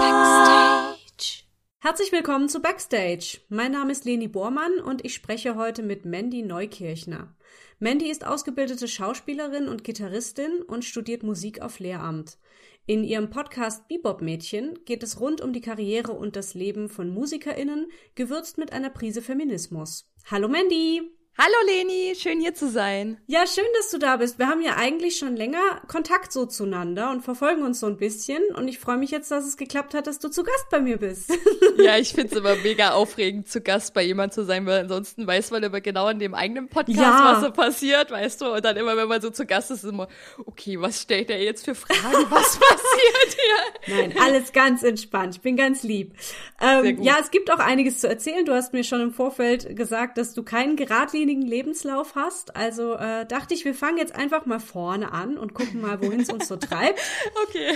Backstage. Herzlich willkommen zu Backstage. Mein Name ist Leni Bormann und ich spreche heute mit Mandy Neukirchner. Mandy ist ausgebildete Schauspielerin und Gitarristin und studiert Musik auf Lehramt. In ihrem Podcast Bebop Mädchen geht es rund um die Karriere und das Leben von MusikerInnen, gewürzt mit einer Prise Feminismus. Hallo Mandy! Hallo Leni, schön hier zu sein. Ja, schön, dass du da bist. Wir haben ja eigentlich schon länger Kontakt so zueinander und verfolgen uns so ein bisschen. Und ich freue mich jetzt, dass es geklappt hat, dass du zu Gast bei mir bist. Ja, ich finde es immer mega aufregend, zu Gast bei jemand zu sein, weil ansonsten weiß man immer genau in dem eigenen Podcast, ja. was so passiert, weißt du. Und dann immer, wenn man so zu Gast ist, ist immer, okay, was stellt er jetzt für Fragen? Was passiert hier? Nein, alles ganz entspannt. Ich bin ganz lieb. Ähm, ja, es gibt auch einiges zu erzählen. Du hast mir schon im Vorfeld gesagt, dass du keinen geradlinigen geradlinigen Lebenslauf hast. Also äh, dachte ich, wir fangen jetzt einfach mal vorne an und gucken mal, wohin es uns so treibt. Okay.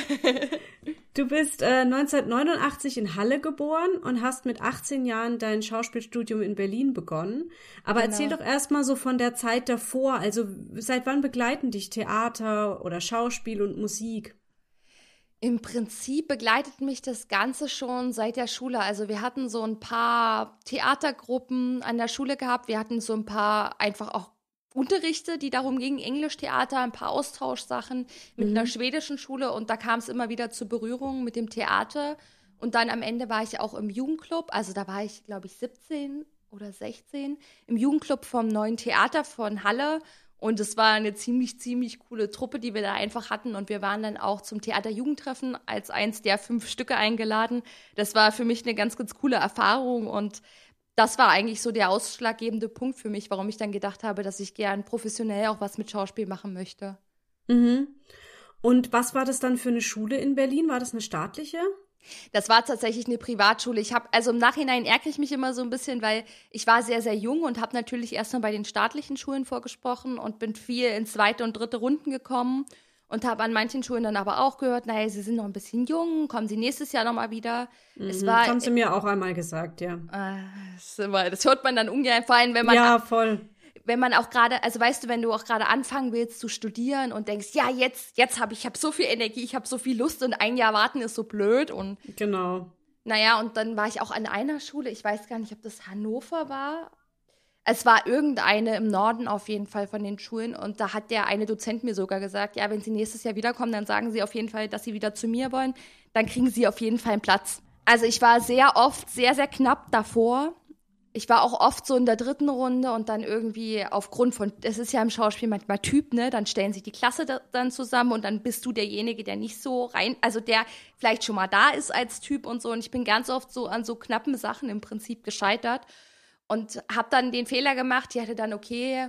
Du bist äh, 1989 in Halle geboren und hast mit 18 Jahren dein Schauspielstudium in Berlin begonnen. Aber genau. erzähl doch erstmal so von der Zeit davor. Also seit wann begleiten dich Theater oder Schauspiel und Musik? Im Prinzip begleitet mich das Ganze schon seit der Schule. Also wir hatten so ein paar Theatergruppen an der Schule gehabt. Wir hatten so ein paar einfach auch Unterrichte, die darum gingen, Englischtheater, ein paar Austauschsachen mit mhm. einer schwedischen Schule und da kam es immer wieder zu Berührungen mit dem Theater. Und dann am Ende war ich auch im Jugendclub, also da war ich, glaube ich, 17 oder 16, im Jugendclub vom neuen Theater von Halle und es war eine ziemlich, ziemlich coole Truppe, die wir da einfach hatten. Und wir waren dann auch zum Theaterjugendtreffen als eins der fünf Stücke eingeladen. Das war für mich eine ganz, ganz coole Erfahrung. Und das war eigentlich so der ausschlaggebende Punkt für mich, warum ich dann gedacht habe, dass ich gern professionell auch was mit Schauspiel machen möchte. Mhm. Und was war das dann für eine Schule in Berlin? War das eine staatliche? Das war tatsächlich eine Privatschule. Ich habe also im Nachhinein ärgere ich mich immer so ein bisschen, weil ich war sehr sehr jung und habe natürlich erstmal bei den staatlichen Schulen vorgesprochen und bin viel in zweite und dritte Runden gekommen und habe an manchen Schulen dann aber auch gehört, naja, sie sind noch ein bisschen jung, kommen sie nächstes Jahr noch mal wieder. Mhm, es war, haben sie mir auch einmal gesagt, ja. Äh, das, immer, das hört man dann ungern, vor allem wenn man ja voll wenn man auch gerade, also weißt du, wenn du auch gerade anfangen willst zu studieren und denkst, ja, jetzt, jetzt habe ich, ich habe so viel Energie, ich habe so viel Lust und ein Jahr warten ist so blöd und genau. Naja, und dann war ich auch an einer Schule, ich weiß gar nicht, ob das Hannover war. Es war irgendeine im Norden auf jeden Fall von den Schulen und da hat der eine Dozent mir sogar gesagt, ja, wenn Sie nächstes Jahr wiederkommen, dann sagen Sie auf jeden Fall, dass Sie wieder zu mir wollen, dann kriegen Sie auf jeden Fall einen Platz. Also ich war sehr oft sehr, sehr knapp davor ich war auch oft so in der dritten Runde und dann irgendwie aufgrund von, es ist ja im Schauspiel manchmal Typ, ne, dann stellen sich die Klasse da, dann zusammen und dann bist du derjenige, der nicht so rein, also der vielleicht schon mal da ist als Typ und so. Und ich bin ganz oft so an so knappen Sachen im Prinzip gescheitert und habe dann den Fehler gemacht, die hatte dann, okay,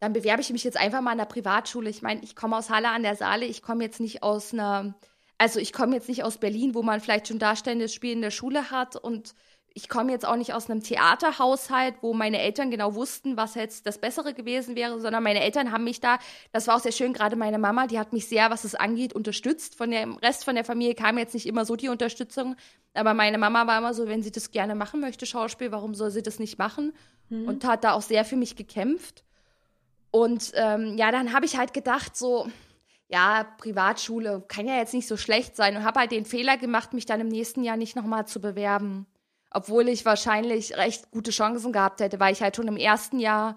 dann bewerbe ich mich jetzt einfach mal an der Privatschule. Ich meine, ich komme aus Halle an der Saale, ich komme jetzt nicht aus einer, also ich komme jetzt nicht aus Berlin, wo man vielleicht schon darstellendes Spiel in der Schule hat und ich komme jetzt auch nicht aus einem Theaterhaushalt, wo meine Eltern genau wussten, was jetzt das Bessere gewesen wäre, sondern meine Eltern haben mich da, das war auch sehr schön, gerade meine Mama, die hat mich sehr, was es angeht, unterstützt. Von dem Rest von der Familie kam jetzt nicht immer so die Unterstützung, aber meine Mama war immer so, wenn sie das gerne machen möchte, Schauspiel, warum soll sie das nicht machen? Mhm. Und hat da auch sehr für mich gekämpft. Und ähm, ja, dann habe ich halt gedacht, so, ja, Privatschule kann ja jetzt nicht so schlecht sein und habe halt den Fehler gemacht, mich dann im nächsten Jahr nicht nochmal zu bewerben obwohl ich wahrscheinlich recht gute Chancen gehabt hätte, weil ich halt schon im ersten Jahr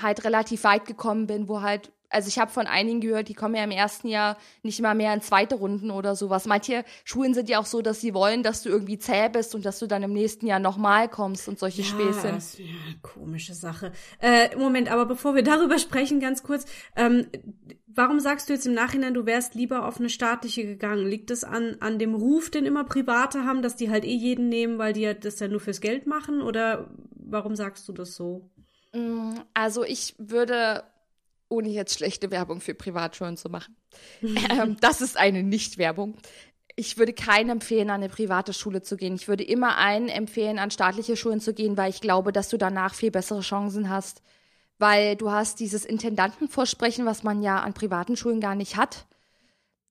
halt relativ weit gekommen bin, wo halt, also ich habe von einigen gehört, die kommen ja im ersten Jahr nicht mal mehr in zweite Runden oder sowas. Manche Schulen sind ja auch so, dass sie wollen, dass du irgendwie zäh bist und dass du dann im nächsten Jahr nochmal kommst und solche ja, Späßchen. Ja, komische Sache. Äh, Moment, aber bevor wir darüber sprechen, ganz kurz, ähm, Warum sagst du jetzt im Nachhinein, du wärst lieber auf eine staatliche gegangen? Liegt es an, an dem Ruf, den immer Private haben, dass die halt eh jeden nehmen, weil die ja das ja nur fürs Geld machen? Oder warum sagst du das so? Mm, also ich würde, ohne jetzt schlechte Werbung für Privatschulen zu machen, ähm, das ist eine Nicht-Werbung. Ich würde keinen empfehlen, an eine private Schule zu gehen. Ich würde immer einen empfehlen, an staatliche Schulen zu gehen, weil ich glaube, dass du danach viel bessere Chancen hast weil du hast dieses Intendantenvorsprechen, was man ja an privaten Schulen gar nicht hat.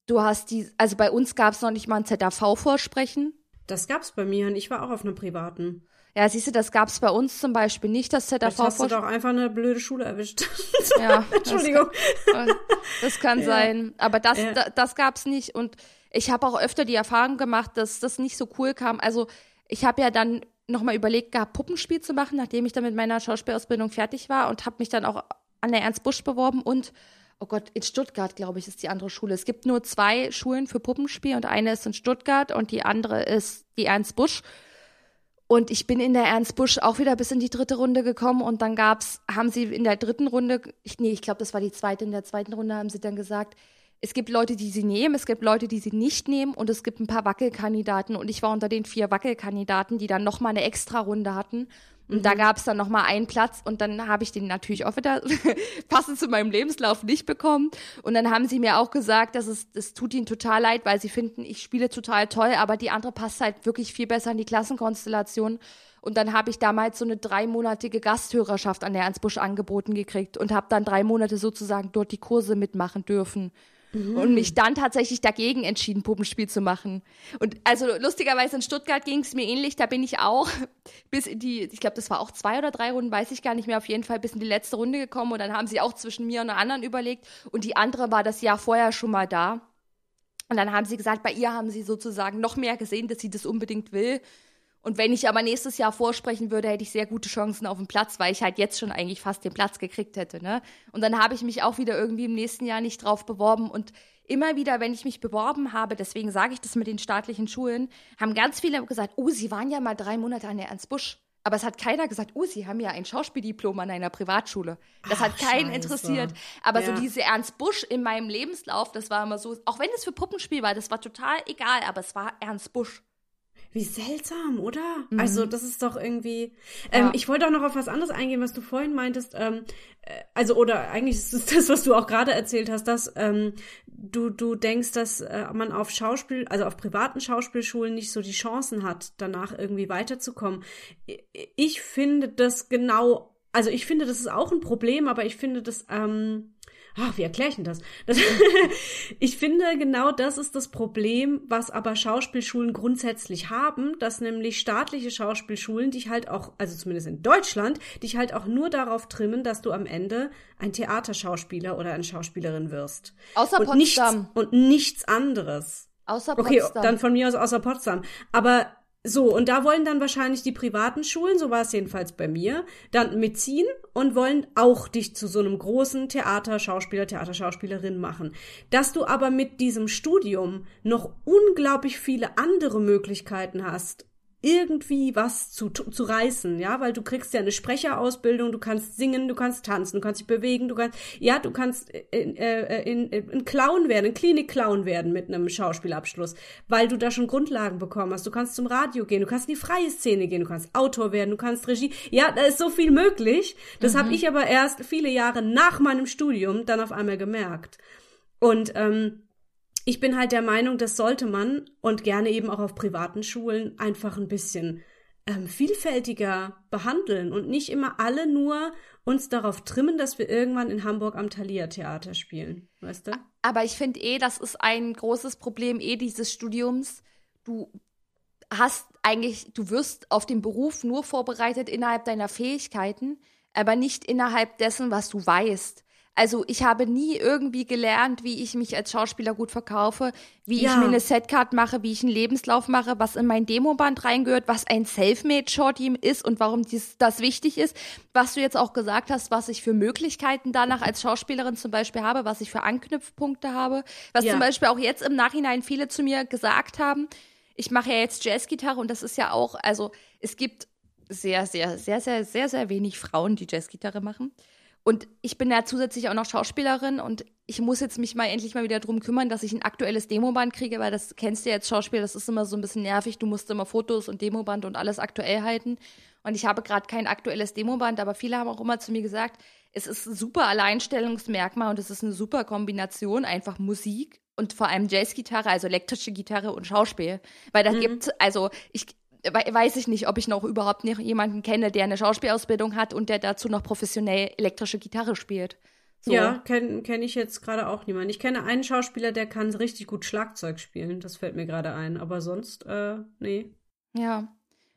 Du hast die, also bei uns gab es noch nicht mal ein ZAV-Vorsprechen. Das gab's bei mir und ich war auch auf einer privaten. Ja, siehst du, das gab es bei uns zum Beispiel nicht, das ZAV. Vielleicht hast du doch einfach eine blöde Schule erwischt. ja, Entschuldigung. Das kann, das kann ja. sein. Aber das, ja. da, das gab es nicht. Und ich habe auch öfter die Erfahrung gemacht, dass das nicht so cool kam. Also ich habe ja dann nochmal überlegt gehabt, Puppenspiel zu machen, nachdem ich dann mit meiner Schauspielausbildung fertig war und habe mich dann auch an der Ernst Busch beworben und oh Gott, in Stuttgart, glaube ich, ist die andere Schule. Es gibt nur zwei Schulen für Puppenspiel und eine ist in Stuttgart und die andere ist die Ernst Busch. Und ich bin in der Ernst Busch auch wieder bis in die dritte Runde gekommen und dann gab's, haben sie in der dritten Runde, ich, nee, ich glaube, das war die zweite, in der zweiten Runde haben sie dann gesagt, es gibt Leute, die sie nehmen, es gibt Leute, die sie nicht nehmen und es gibt ein paar Wackelkandidaten. Und ich war unter den vier Wackelkandidaten, die dann nochmal eine extra Runde hatten und mhm. da gab es dann noch mal einen Platz und dann habe ich den natürlich auch wieder passend zu meinem Lebenslauf nicht bekommen. Und dann haben sie mir auch gesagt, dass es, es tut ihnen total leid, weil sie finden, ich spiele total toll, aber die andere passt halt wirklich viel besser in die Klassenkonstellation. Und dann habe ich damals so eine dreimonatige Gasthörerschaft an der Ernst Busch angeboten gekriegt und habe dann drei Monate sozusagen dort die Kurse mitmachen dürfen. Mhm. Und mich dann tatsächlich dagegen entschieden, Puppenspiel zu machen. Und also lustigerweise in Stuttgart ging es mir ähnlich. Da bin ich auch bis in die, ich glaube, das war auch zwei oder drei Runden, weiß ich gar nicht mehr, auf jeden Fall bis in die letzte Runde gekommen. Und dann haben sie auch zwischen mir und einer anderen überlegt. Und die andere war das Jahr vorher schon mal da. Und dann haben sie gesagt, bei ihr haben sie sozusagen noch mehr gesehen, dass sie das unbedingt will. Und wenn ich aber nächstes Jahr vorsprechen würde, hätte ich sehr gute Chancen auf den Platz, weil ich halt jetzt schon eigentlich fast den Platz gekriegt hätte. Ne? Und dann habe ich mich auch wieder irgendwie im nächsten Jahr nicht drauf beworben. Und immer wieder, wenn ich mich beworben habe, deswegen sage ich das mit den staatlichen Schulen, haben ganz viele gesagt, oh, Sie waren ja mal drei Monate an der Ernst Busch. Aber es hat keiner gesagt, oh, Sie haben ja ein Schauspieldiplom an einer Privatschule. Das Ach, hat keinen Scheiße. interessiert. Aber ja. so diese Ernst Busch in meinem Lebenslauf, das war immer so, auch wenn es für Puppenspiel war, das war total egal, aber es war Ernst Busch. Wie seltsam, oder? Mhm. Also, das ist doch irgendwie. Ähm, ja. Ich wollte auch noch auf was anderes eingehen, was du vorhin meintest. Ähm, äh, also, oder eigentlich ist es das, was du auch gerade erzählt hast, dass ähm, du, du denkst, dass äh, man auf Schauspiel, also auf privaten Schauspielschulen nicht so die Chancen hat, danach irgendwie weiterzukommen. Ich finde das genau, also ich finde, das ist auch ein Problem, aber ich finde das, ähm, ach, wie erkläre ich denn das? das ich finde, genau das ist das Problem, was aber Schauspielschulen grundsätzlich haben, dass nämlich staatliche Schauspielschulen dich halt auch, also zumindest in Deutschland, dich halt auch nur darauf trimmen, dass du am Ende ein Theaterschauspieler oder eine Schauspielerin wirst. Außer und Potsdam. Nichts, und nichts anderes. Außer Potsdam. Okay, dann von mir aus außer Potsdam. Aber so, und da wollen dann wahrscheinlich die privaten Schulen, so war es jedenfalls bei mir, dann mitziehen und wollen auch dich zu so einem großen Theaterschauspieler, Theaterschauspielerin machen. Dass du aber mit diesem Studium noch unglaublich viele andere Möglichkeiten hast, irgendwie was zu, zu reißen, ja, weil du kriegst ja eine Sprecherausbildung, du kannst singen, du kannst tanzen, du kannst dich bewegen, du kannst, ja, du kannst in, äh, in, in, in Clown werden, in Klinik-Clown werden mit einem Schauspielabschluss, weil du da schon Grundlagen bekommen hast. Du kannst zum Radio gehen, du kannst in die freie Szene gehen, du kannst Autor werden, du kannst Regie. Ja, da ist so viel möglich. Das mhm. habe ich aber erst viele Jahre nach meinem Studium dann auf einmal gemerkt. Und ähm, ich bin halt der Meinung, das sollte man und gerne eben auch auf privaten Schulen einfach ein bisschen ähm, vielfältiger behandeln und nicht immer alle nur uns darauf trimmen, dass wir irgendwann in Hamburg am Thalia Theater spielen, weißt du? Aber ich finde eh, das ist ein großes Problem eh dieses Studiums. Du hast eigentlich, du wirst auf den Beruf nur vorbereitet innerhalb deiner Fähigkeiten, aber nicht innerhalb dessen, was du weißt. Also ich habe nie irgendwie gelernt, wie ich mich als Schauspieler gut verkaufe, wie ja. ich mir eine Setcard mache, wie ich einen Lebenslauf mache, was in mein Demoband reingehört, was ein Selfmade-Shorty ist und warum dies, das wichtig ist. Was du jetzt auch gesagt hast, was ich für Möglichkeiten danach als Schauspielerin zum Beispiel habe, was ich für Anknüpfpunkte habe, was ja. zum Beispiel auch jetzt im Nachhinein viele zu mir gesagt haben. Ich mache ja jetzt Jazzgitarre und das ist ja auch, also es gibt sehr, sehr, sehr, sehr, sehr, sehr wenig Frauen, die Jazzgitarre machen. Und ich bin ja zusätzlich auch noch Schauspielerin und ich muss jetzt mich mal endlich mal wieder drum kümmern, dass ich ein aktuelles Demoband kriege, weil das kennst du ja als Schauspieler, das ist immer so ein bisschen nervig. Du musst immer Fotos und Demoband und alles aktuell halten. Und ich habe gerade kein aktuelles Demoband, aber viele haben auch immer zu mir gesagt, es ist ein super Alleinstellungsmerkmal und es ist eine super Kombination, einfach Musik und vor allem Jazzgitarre, also elektrische Gitarre und Schauspiel. Weil da mhm. gibt, also ich, weiß ich nicht, ob ich noch überhaupt noch jemanden kenne, der eine Schauspielausbildung hat und der dazu noch professionell elektrische Gitarre spielt. So. Ja, kenne kenn ich jetzt gerade auch niemanden. Ich kenne einen Schauspieler, der kann richtig gut Schlagzeug spielen. Das fällt mir gerade ein. Aber sonst, äh, nee. Ja.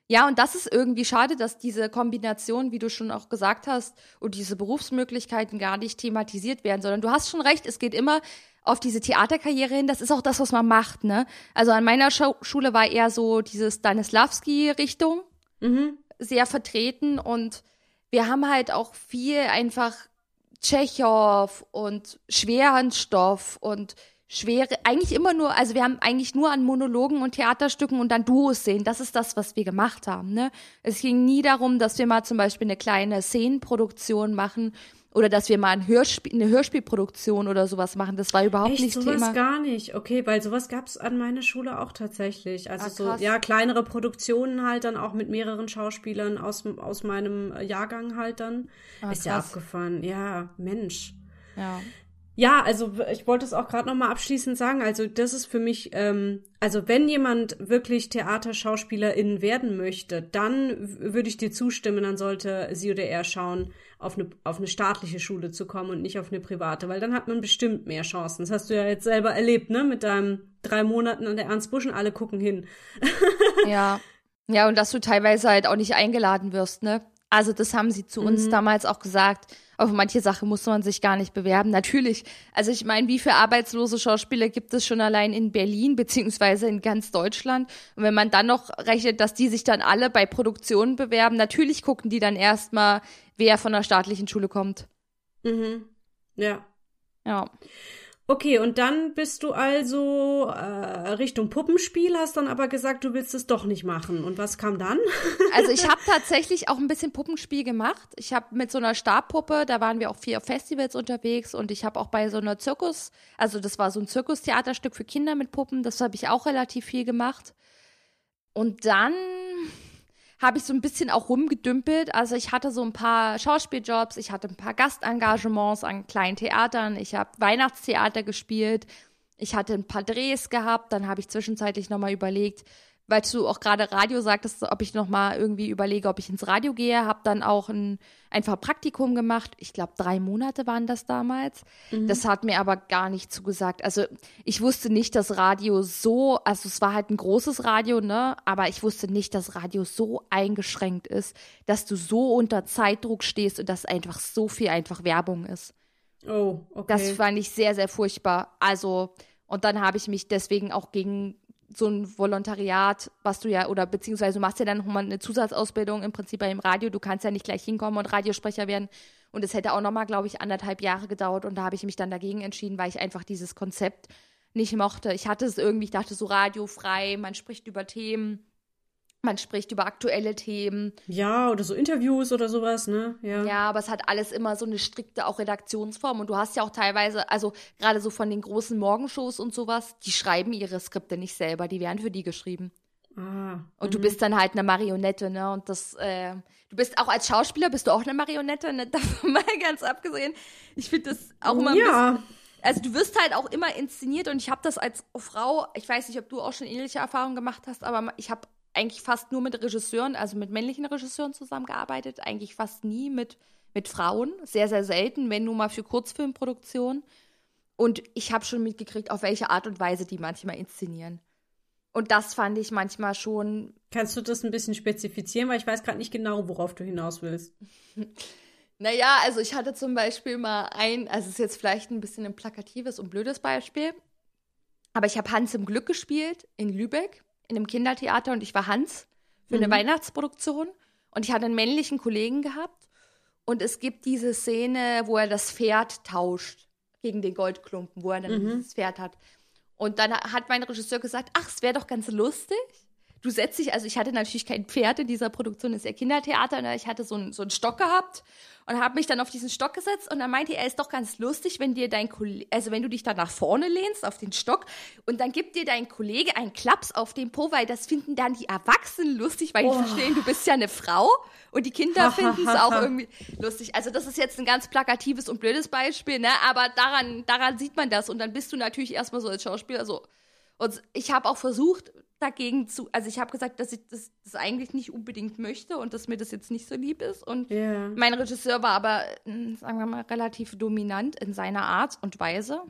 Ja, und das ist irgendwie schade, dass diese Kombination, wie du schon auch gesagt hast, und diese Berufsmöglichkeiten gar nicht thematisiert werden, sondern du hast schon recht, es geht immer auf diese Theaterkarriere hin. Das ist auch das, was man macht, ne? Also an meiner Schule war eher so diese Stanislavski-Richtung mhm. sehr vertreten und wir haben halt auch viel einfach Tschechow und schweren Stoff und schwere, eigentlich immer nur, also wir haben eigentlich nur an Monologen und Theaterstücken und dann Duos sehen. Das ist das, was wir gemacht haben. Ne? Es ging nie darum, dass wir mal zum Beispiel eine kleine Szenenproduktion machen oder dass wir mal ein Hörspiel, eine Hörspielproduktion oder sowas machen. Das war überhaupt Echt, nicht sowas Thema. gar nicht. Okay, weil sowas gab es an meiner Schule auch tatsächlich. Also ah, so, ja, kleinere Produktionen halt dann auch mit mehreren Schauspielern aus, aus meinem Jahrgang halt dann. Ah, ist krass. ja abgefahren. Ja, Mensch. Ja. Ja, also ich wollte es auch gerade noch mal abschließend sagen. Also das ist für mich, ähm, also wenn jemand wirklich Theaterschauspielerin werden möchte, dann würde ich dir zustimmen, dann sollte sie oder er schauen, auf eine, auf eine staatliche Schule zu kommen und nicht auf eine private, weil dann hat man bestimmt mehr Chancen. Das hast du ja jetzt selber erlebt, ne? Mit deinem drei Monaten an der Ernst Buschen, alle gucken hin. ja. Ja, und dass du teilweise halt auch nicht eingeladen wirst, ne? Also das haben sie zu uns mhm. damals auch gesagt. Auf manche Sachen muss man sich gar nicht bewerben. Natürlich. Also ich meine, wie viele arbeitslose Schauspieler gibt es schon allein in Berlin beziehungsweise in ganz Deutschland? Und wenn man dann noch rechnet, dass die sich dann alle bei Produktionen bewerben, natürlich gucken die dann erstmal, wer von der staatlichen Schule kommt. Mhm. Ja. Ja. Okay, und dann bist du also äh, Richtung Puppenspiel, hast dann aber gesagt, du willst es doch nicht machen. Und was kam dann? also ich habe tatsächlich auch ein bisschen Puppenspiel gemacht. Ich habe mit so einer Stabpuppe, da waren wir auch vier Festivals unterwegs und ich habe auch bei so einer Zirkus, also das war so ein Zirkustheaterstück für Kinder mit Puppen, das habe ich auch relativ viel gemacht. Und dann habe ich so ein bisschen auch rumgedümpelt. Also ich hatte so ein paar Schauspieljobs, ich hatte ein paar Gastengagements an kleinen Theatern, ich habe Weihnachtstheater gespielt, ich hatte ein paar Drehs gehabt, dann habe ich zwischenzeitlich nochmal überlegt, weil du auch gerade Radio sagtest, ob ich noch mal irgendwie überlege, ob ich ins Radio gehe, habe dann auch ein einfach Praktikum gemacht. Ich glaube, drei Monate waren das damals. Mhm. Das hat mir aber gar nicht zugesagt. Also ich wusste nicht, dass Radio so, also es war halt ein großes Radio, ne? Aber ich wusste nicht, dass Radio so eingeschränkt ist, dass du so unter Zeitdruck stehst und dass einfach so viel einfach Werbung ist. Oh, okay. Das fand ich sehr, sehr furchtbar. Also und dann habe ich mich deswegen auch gegen so ein Volontariat, was du ja, oder beziehungsweise du machst ja dann nochmal eine Zusatzausbildung im Prinzip bei dem Radio, du kannst ja nicht gleich hinkommen und Radiosprecher werden. Und es hätte auch nochmal, glaube ich, anderthalb Jahre gedauert und da habe ich mich dann dagegen entschieden, weil ich einfach dieses Konzept nicht mochte. Ich hatte es irgendwie, ich dachte so radiofrei, man spricht über Themen, man spricht über aktuelle Themen. Ja, oder so Interviews oder sowas, ne? Ja. Ja, aber es hat alles immer so eine strikte auch Redaktionsform. Und du hast ja auch teilweise, also gerade so von den großen Morgenshows und sowas, die schreiben ihre Skripte nicht selber, die werden für die geschrieben. Ah, und du mhm. bist dann halt eine Marionette, ne? Und das, äh, du bist auch als Schauspieler bist du auch eine Marionette, ne? Davon mal ganz abgesehen. Ich finde das auch immer ja. Bisschen, also du wirst halt auch immer inszeniert und ich habe das als Frau, ich weiß nicht, ob du auch schon ähnliche Erfahrungen gemacht hast, aber ich habe eigentlich fast nur mit Regisseuren, also mit männlichen Regisseuren zusammengearbeitet, eigentlich fast nie mit, mit Frauen, sehr, sehr selten, wenn nur mal für Kurzfilmproduktion. Und ich habe schon mitgekriegt, auf welche Art und Weise die manchmal inszenieren. Und das fand ich manchmal schon. Kannst du das ein bisschen spezifizieren, weil ich weiß gerade nicht genau, worauf du hinaus willst. naja, also ich hatte zum Beispiel mal ein, also es ist jetzt vielleicht ein bisschen ein plakatives und blödes Beispiel, aber ich habe Hans im Glück gespielt in Lübeck in einem Kindertheater und ich war Hans für eine mhm. Weihnachtsproduktion und ich hatte einen männlichen Kollegen gehabt und es gibt diese Szene, wo er das Pferd tauscht gegen den Goldklumpen, wo er dann mhm. das Pferd hat. Und dann hat mein Regisseur gesagt, ach, es wäre doch ganz lustig. Du setzt dich, also ich hatte natürlich kein Pferd in dieser Produktion, das ist ja Kindertheater, ne? ich hatte so, ein, so einen Stock gehabt und habe mich dann auf diesen Stock gesetzt und dann meinte er, ist doch ganz lustig, wenn dir dein Kollege, also wenn du dich dann nach vorne lehnst auf den Stock und dann gibt dir dein Kollege einen Klaps auf den Po, weil das finden dann die Erwachsenen lustig, weil oh. die verstehen, du bist ja eine Frau und die Kinder finden es auch irgendwie lustig. Also das ist jetzt ein ganz plakatives und blödes Beispiel, ne? Aber daran, daran sieht man das und dann bist du natürlich erstmal so als Schauspieler so. Und ich habe auch versucht, dagegen zu, also ich habe gesagt, dass ich das, das, eigentlich nicht unbedingt möchte und dass mir das jetzt nicht so lieb ist. Und yeah. mein Regisseur war aber, hm, sagen wir mal, relativ dominant in seiner Art und Weise.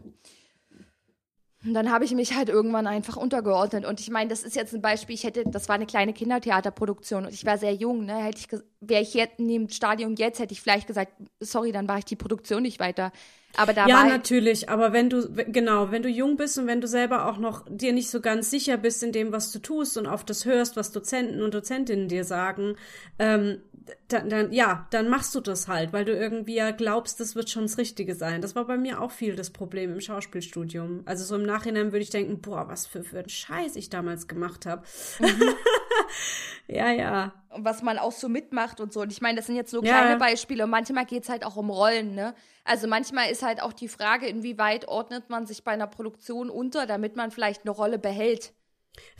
Und dann habe ich mich halt irgendwann einfach untergeordnet. Und ich meine, das ist jetzt ein Beispiel, ich hätte, das war eine kleine Kindertheaterproduktion und ich war sehr jung, ne? Hätte ich, wäre ich jetzt in dem Stadium jetzt, hätte ich vielleicht gesagt, sorry, dann war ich die Produktion nicht weiter. Aber da ja, natürlich, aber wenn du, genau, wenn du jung bist und wenn du selber auch noch dir nicht so ganz sicher bist in dem, was du tust und auf das hörst, was Dozenten und Dozentinnen dir sagen, ähm, dann, dann, ja, dann machst du das halt, weil du irgendwie ja glaubst, das wird schon das Richtige sein. Das war bei mir auch viel das Problem im Schauspielstudium. Also so im Nachhinein würde ich denken, boah, was für, für ein Scheiß ich damals gemacht habe. Mhm. ja, ja. Und was man auch so mitmacht und so. Und ich meine, das sind jetzt so kleine ja. Beispiele. Und manchmal geht es halt auch um Rollen, ne? Also manchmal ist halt auch die Frage, inwieweit ordnet man sich bei einer Produktion unter, damit man vielleicht eine Rolle behält.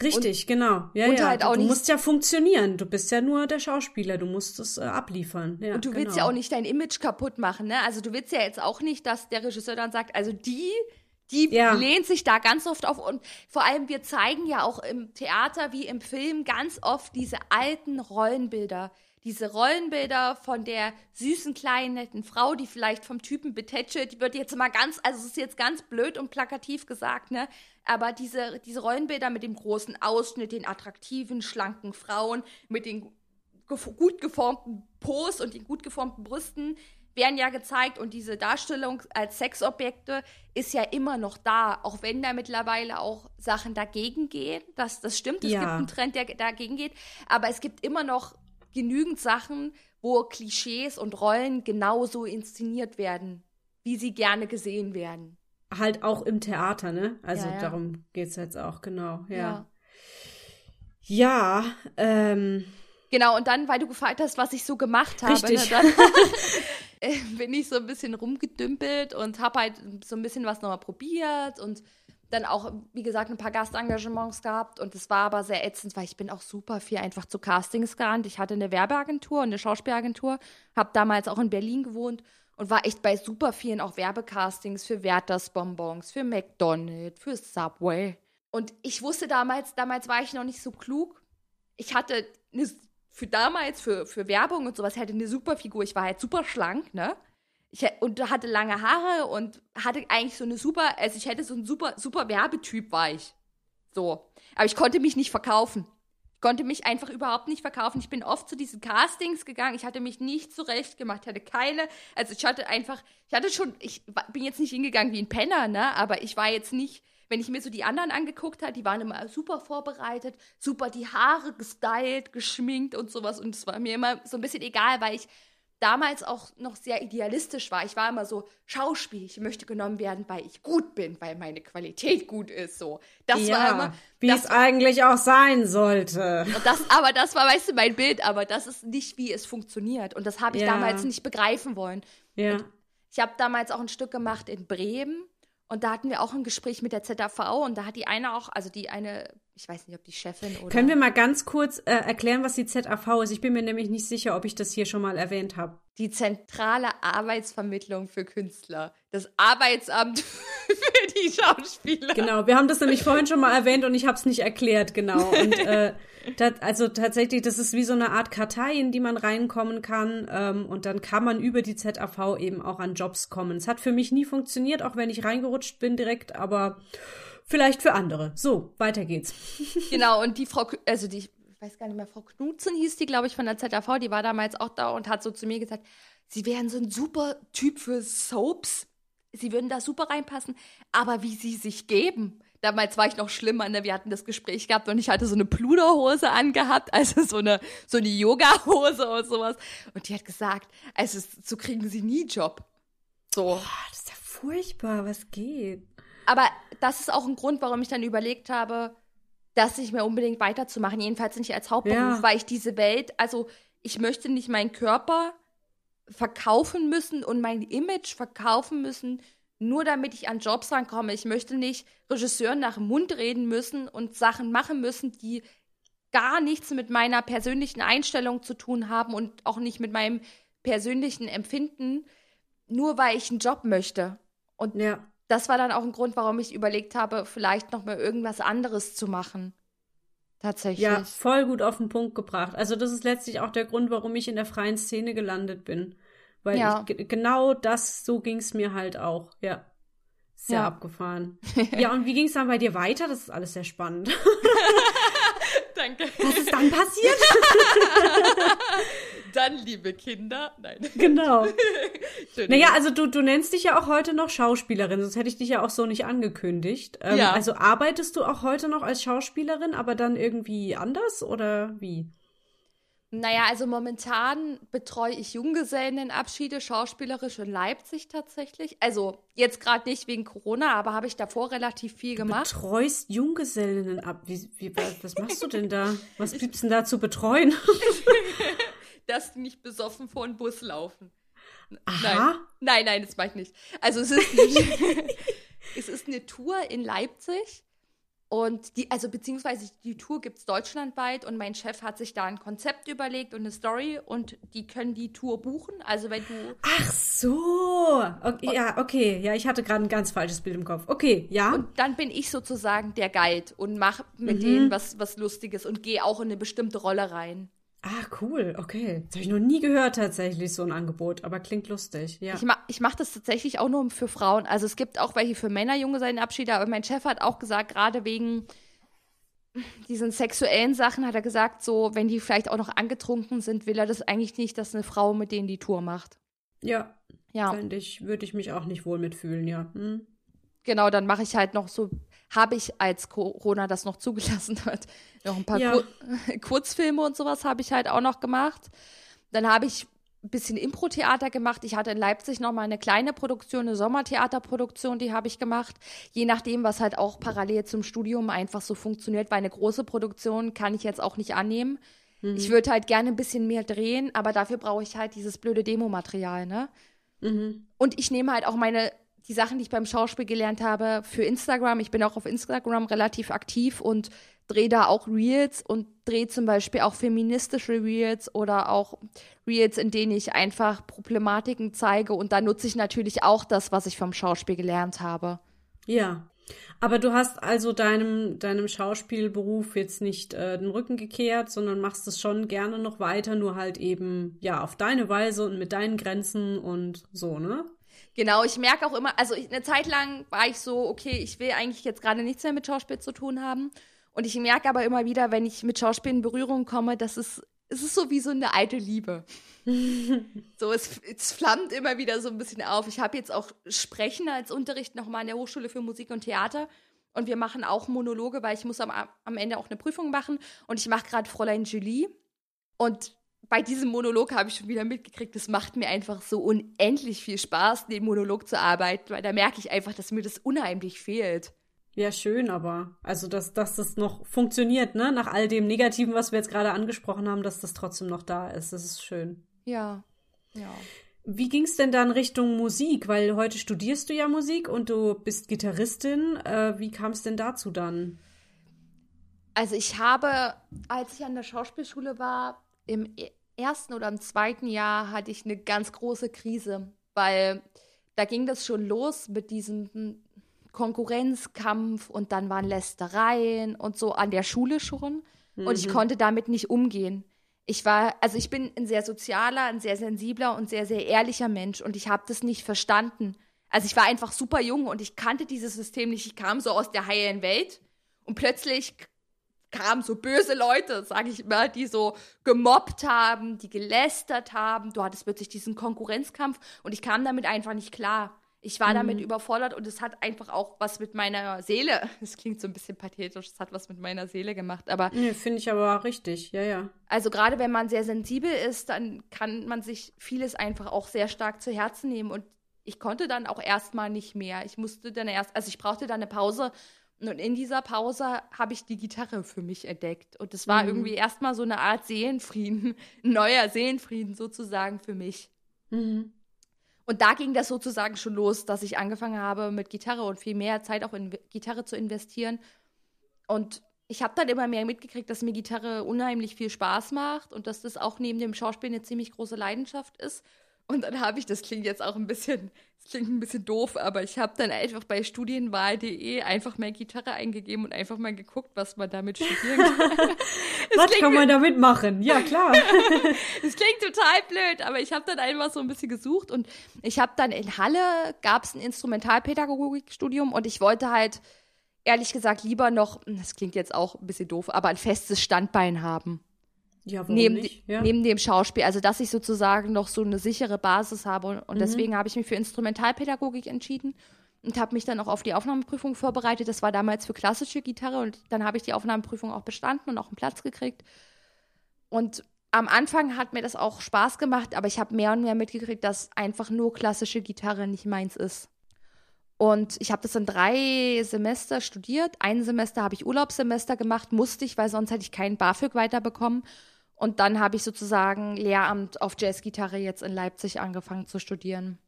Richtig, und, genau. Ja, ja. Halt du, musst ja funktionieren. Du bist ja nur der Schauspieler. Du musst es äh, abliefern. Ja, und du genau. willst ja auch nicht dein Image kaputt machen. Ne? Also du willst ja jetzt auch nicht, dass der Regisseur dann sagt, also die, die ja. lehnt sich da ganz oft auf. Und vor allem, wir zeigen ja auch im Theater wie im Film ganz oft diese alten Rollenbilder diese Rollenbilder von der süßen, kleinen, netten Frau, die vielleicht vom Typen betätschelt, die wird jetzt mal ganz, also es ist jetzt ganz blöd und plakativ gesagt, ne? Aber diese, diese Rollenbilder mit dem großen Ausschnitt, den attraktiven, schlanken Frauen, mit den gut geformten Pos und den gut geformten Brüsten, werden ja gezeigt und diese Darstellung als Sexobjekte ist ja immer noch da, auch wenn da mittlerweile auch Sachen dagegen gehen. Das, das stimmt, es ja. gibt einen Trend, der dagegen geht, aber es gibt immer noch genügend Sachen, wo Klischees und Rollen genauso inszeniert werden, wie sie gerne gesehen werden. Halt auch im Theater, ne? Also ja, ja. darum geht es jetzt auch, genau, ja. Ja, ähm. Genau, und dann, weil du gefragt hast, was ich so gemacht habe, ne, dann bin ich so ein bisschen rumgedümpelt und habe halt so ein bisschen was nochmal probiert und dann auch, wie gesagt, ein paar Gastengagements gehabt und es war aber sehr ätzend, weil ich bin auch super viel einfach zu Castings gerannt. Ich hatte eine Werbeagentur und eine Schauspielagentur, habe damals auch in Berlin gewohnt und war echt bei super vielen auch Werbecastings für Werthers Bonbons, für McDonald's, für Subway. Und ich wusste damals, damals war ich noch nicht so klug. Ich hatte eine, für damals, für, für Werbung und sowas, hatte eine super Figur. Ich war halt super schlank, ne? ich und hatte lange Haare und hatte eigentlich so eine super, also ich hätte so einen super, super Werbetyp war ich. So. Aber ich konnte mich nicht verkaufen. Ich konnte mich einfach überhaupt nicht verkaufen. Ich bin oft zu diesen Castings gegangen. Ich hatte mich nicht zurecht gemacht. Ich hatte keine, also ich hatte einfach, ich hatte schon, ich bin jetzt nicht hingegangen wie ein Penner, ne, aber ich war jetzt nicht, wenn ich mir so die anderen angeguckt habe, die waren immer super vorbereitet, super die Haare gestylt, geschminkt und sowas. Und es war mir immer so ein bisschen egal, weil ich damals auch noch sehr idealistisch war. Ich war immer so, Schauspiel, ich möchte genommen werden, weil ich gut bin, weil meine Qualität gut ist. So. Das ja, war immer. Wie es eigentlich auch sein sollte. Das, aber das war, weißt du, mein Bild, aber das ist nicht, wie es funktioniert. Und das habe ich ja. damals nicht begreifen wollen. Ja. Und ich habe damals auch ein Stück gemacht in Bremen. Und da hatten wir auch ein Gespräch mit der ZAV und da hat die eine auch, also die eine ich weiß nicht, ob die Chefin oder. Können wir mal ganz kurz äh, erklären, was die ZAV ist? Ich bin mir nämlich nicht sicher, ob ich das hier schon mal erwähnt habe. Die zentrale Arbeitsvermittlung für Künstler. Das Arbeitsamt für die Schauspieler. Genau, wir haben das nämlich vorhin schon mal erwähnt und ich habe es nicht erklärt, genau. Und äh, dat, also tatsächlich, das ist wie so eine Art Kartei, in die man reinkommen kann. Ähm, und dann kann man über die ZAV eben auch an Jobs kommen. Es hat für mich nie funktioniert, auch wenn ich reingerutscht bin direkt, aber vielleicht für andere. So, weiter geht's. genau, und die Frau, also die, ich weiß gar nicht mehr, Frau Knutzen hieß die, glaube ich, von der ZAV, die war damals auch da und hat so zu mir gesagt, sie wären so ein super Typ für Soaps. Sie würden da super reinpassen, aber wie sie sich geben. Damals war ich noch schlimmer, ne? Wir hatten das Gespräch gehabt und ich hatte so eine Pluderhose angehabt, also so eine, so eine Yoga-Hose und sowas. Und die hat gesagt, also so kriegen sie nie Job. So. Boah, das ist ja furchtbar, was geht? Aber das ist auch ein Grund, warum ich dann überlegt habe, das nicht mehr unbedingt weiterzumachen, jedenfalls nicht als Hauptberuf, ja. weil ich diese Welt, also ich möchte nicht meinen Körper verkaufen müssen und mein Image verkaufen müssen, nur damit ich an Jobs rankomme. Ich möchte nicht Regisseuren nach dem Mund reden müssen und Sachen machen müssen, die gar nichts mit meiner persönlichen Einstellung zu tun haben und auch nicht mit meinem persönlichen Empfinden, nur weil ich einen Job möchte. Und ja das war dann auch ein Grund, warum ich überlegt habe, vielleicht noch mal irgendwas anderes zu machen. Tatsächlich. Ja, voll gut auf den Punkt gebracht. Also das ist letztlich auch der Grund, warum ich in der freien Szene gelandet bin. Weil ja. ich, genau das, so ging es mir halt auch, ja. Sehr ja. abgefahren. ja, und wie ging es dann bei dir weiter? Das ist alles sehr spannend. Danke. Was ist dann passiert? dann, liebe Kinder, nein. Genau. naja, also du, du nennst dich ja auch heute noch Schauspielerin, sonst hätte ich dich ja auch so nicht angekündigt. Ähm, ja. Also arbeitest du auch heute noch als Schauspielerin, aber dann irgendwie anders oder wie? Naja, also momentan betreue ich Junggesellenabschiede schauspielerisch in Leipzig tatsächlich. Also jetzt gerade nicht wegen Corona, aber habe ich davor relativ viel gemacht. Du betreust Junggesellen ab. Wie, wie, was machst du denn da? Was gibt's denn da zu betreuen? Dass die nicht besoffen vor den Bus laufen. Aha. Nein, nein, nein das mache ich nicht. Also es ist, eine, es ist eine Tour in Leipzig und die, also beziehungsweise die Tour gibt es deutschlandweit und mein Chef hat sich da ein Konzept überlegt und eine Story und die können die Tour buchen. Also wenn du. Ach so. Okay, ja, okay. Ja, ich hatte gerade ein ganz falsches Bild im Kopf. Okay, ja. Und dann bin ich sozusagen der Guide und mache mit mhm. denen was, was Lustiges und gehe auch in eine bestimmte Rolle rein. Ah, cool, okay. Das habe ich noch nie gehört tatsächlich, so ein Angebot, aber klingt lustig, ja. Ich, ma ich mache das tatsächlich auch nur für Frauen. Also es gibt auch welche für Männer, Junge seinen Abschied, aber mein Chef hat auch gesagt, gerade wegen diesen sexuellen Sachen hat er gesagt, so, wenn die vielleicht auch noch angetrunken sind, will er das eigentlich nicht, dass eine Frau mit denen die Tour macht. Ja. Ja. ich, würde ich mich auch nicht wohl mitfühlen, ja. Hm. Genau, dann mache ich halt noch so habe ich, als Corona das noch zugelassen hat, noch ein paar ja. Kur Kurzfilme und sowas habe ich halt auch noch gemacht. Dann habe ich ein bisschen Impro-Theater gemacht. Ich hatte in Leipzig noch mal eine kleine Produktion, eine Sommertheaterproduktion, die habe ich gemacht. Je nachdem, was halt auch parallel zum Studium einfach so funktioniert, weil eine große Produktion kann ich jetzt auch nicht annehmen. Mhm. Ich würde halt gerne ein bisschen mehr drehen, aber dafür brauche ich halt dieses blöde Demomaterial, ne? Mhm. Und ich nehme halt auch meine die Sachen, die ich beim Schauspiel gelernt habe, für Instagram. Ich bin auch auf Instagram relativ aktiv und drehe da auch Reels und drehe zum Beispiel auch feministische Reels oder auch Reels, in denen ich einfach Problematiken zeige. Und da nutze ich natürlich auch das, was ich vom Schauspiel gelernt habe. Ja. Aber du hast also deinem, deinem Schauspielberuf jetzt nicht äh, den Rücken gekehrt, sondern machst es schon gerne noch weiter, nur halt eben, ja, auf deine Weise und mit deinen Grenzen und so, ne? Genau, ich merke auch immer, also ich, eine Zeit lang war ich so, okay, ich will eigentlich jetzt gerade nichts mehr mit Schauspiel zu tun haben. Und ich merke aber immer wieder, wenn ich mit Schauspiel in Berührung komme, dass es, es ist so wie so eine alte Liebe. so, es, es flammt immer wieder so ein bisschen auf. Ich habe jetzt auch Sprechen als Unterricht nochmal an der Hochschule für Musik und Theater. Und wir machen auch Monologe, weil ich muss am, am Ende auch eine Prüfung machen. Und ich mache gerade Fräulein Julie. Und bei diesem Monolog habe ich schon wieder mitgekriegt, es macht mir einfach so unendlich viel Spaß, den Monolog zu arbeiten, weil da merke ich einfach, dass mir das unheimlich fehlt. Ja, schön, aber also, dass, dass das noch funktioniert, ne? Nach all dem Negativen, was wir jetzt gerade angesprochen haben, dass das trotzdem noch da ist. Das ist schön. Ja, ja. Wie ging es denn dann Richtung Musik? Weil heute studierst du ja Musik und du bist Gitarristin. Äh, wie kam es denn dazu dann? Also ich habe, als ich an der Schauspielschule war, im e-, ersten oder im zweiten Jahr hatte ich eine ganz große Krise, weil da ging das schon los mit diesem Konkurrenzkampf und dann waren Lästereien und so an der Schule schon. Mhm. Und ich mhm. konnte damit nicht umgehen. Ich war, also ich bin ein sehr sozialer, ein sehr sensibler und sehr, sehr ehrlicher Mensch und ich habe das nicht verstanden. Also ich war einfach super jung und ich kannte dieses System nicht. Ich kam so aus der heilen Welt und plötzlich kamen so böse Leute, sage ich mal, die so gemobbt haben, die gelästert haben. Du hattest plötzlich diesen Konkurrenzkampf und ich kam damit einfach nicht klar. Ich war mhm. damit überfordert und es hat einfach auch was mit meiner Seele. Es klingt so ein bisschen pathetisch, es hat was mit meiner Seele gemacht, aber. Nee, finde ich aber richtig, ja, ja. Also gerade wenn man sehr sensibel ist, dann kann man sich vieles einfach auch sehr stark zu Herzen nehmen und ich konnte dann auch erstmal nicht mehr. Ich musste dann erst, also ich brauchte dann eine Pause und in dieser Pause habe ich die Gitarre für mich entdeckt. Und es war mhm. irgendwie erstmal so eine Art Seelenfrieden, ein neuer Seelenfrieden sozusagen für mich. Mhm. Und da ging das sozusagen schon los, dass ich angefangen habe mit Gitarre und viel mehr Zeit auch in Gitarre zu investieren. Und ich habe dann immer mehr mitgekriegt, dass mir Gitarre unheimlich viel Spaß macht und dass das auch neben dem Schauspiel eine ziemlich große Leidenschaft ist. Und dann habe ich, das klingt jetzt auch ein bisschen, das klingt ein bisschen doof, aber ich habe dann einfach bei studienwahl.de einfach mal Gitarre eingegeben und einfach mal geguckt, was man damit studieren kann. was kann man damit machen? Ja, klar. das klingt total blöd, aber ich habe dann einfach so ein bisschen gesucht und ich habe dann in Halle, gab es ein Instrumentalpädagogikstudium und ich wollte halt ehrlich gesagt lieber noch, das klingt jetzt auch ein bisschen doof, aber ein festes Standbein haben. Ja, neben, nicht? Ja. neben dem Schauspiel, also dass ich sozusagen noch so eine sichere Basis habe und, und mhm. deswegen habe ich mich für Instrumentalpädagogik entschieden und habe mich dann auch auf die Aufnahmeprüfung vorbereitet. Das war damals für klassische Gitarre und dann habe ich die Aufnahmeprüfung auch bestanden und auch einen Platz gekriegt. Und am Anfang hat mir das auch Spaß gemacht, aber ich habe mehr und mehr mitgekriegt, dass einfach nur klassische Gitarre nicht meins ist. Und ich habe das in drei Semester studiert. Ein Semester habe ich Urlaubssemester gemacht, musste ich, weil sonst hätte ich keinen BAföG weiterbekommen. Und dann habe ich sozusagen Lehramt auf Jazzgitarre jetzt in Leipzig angefangen zu studieren.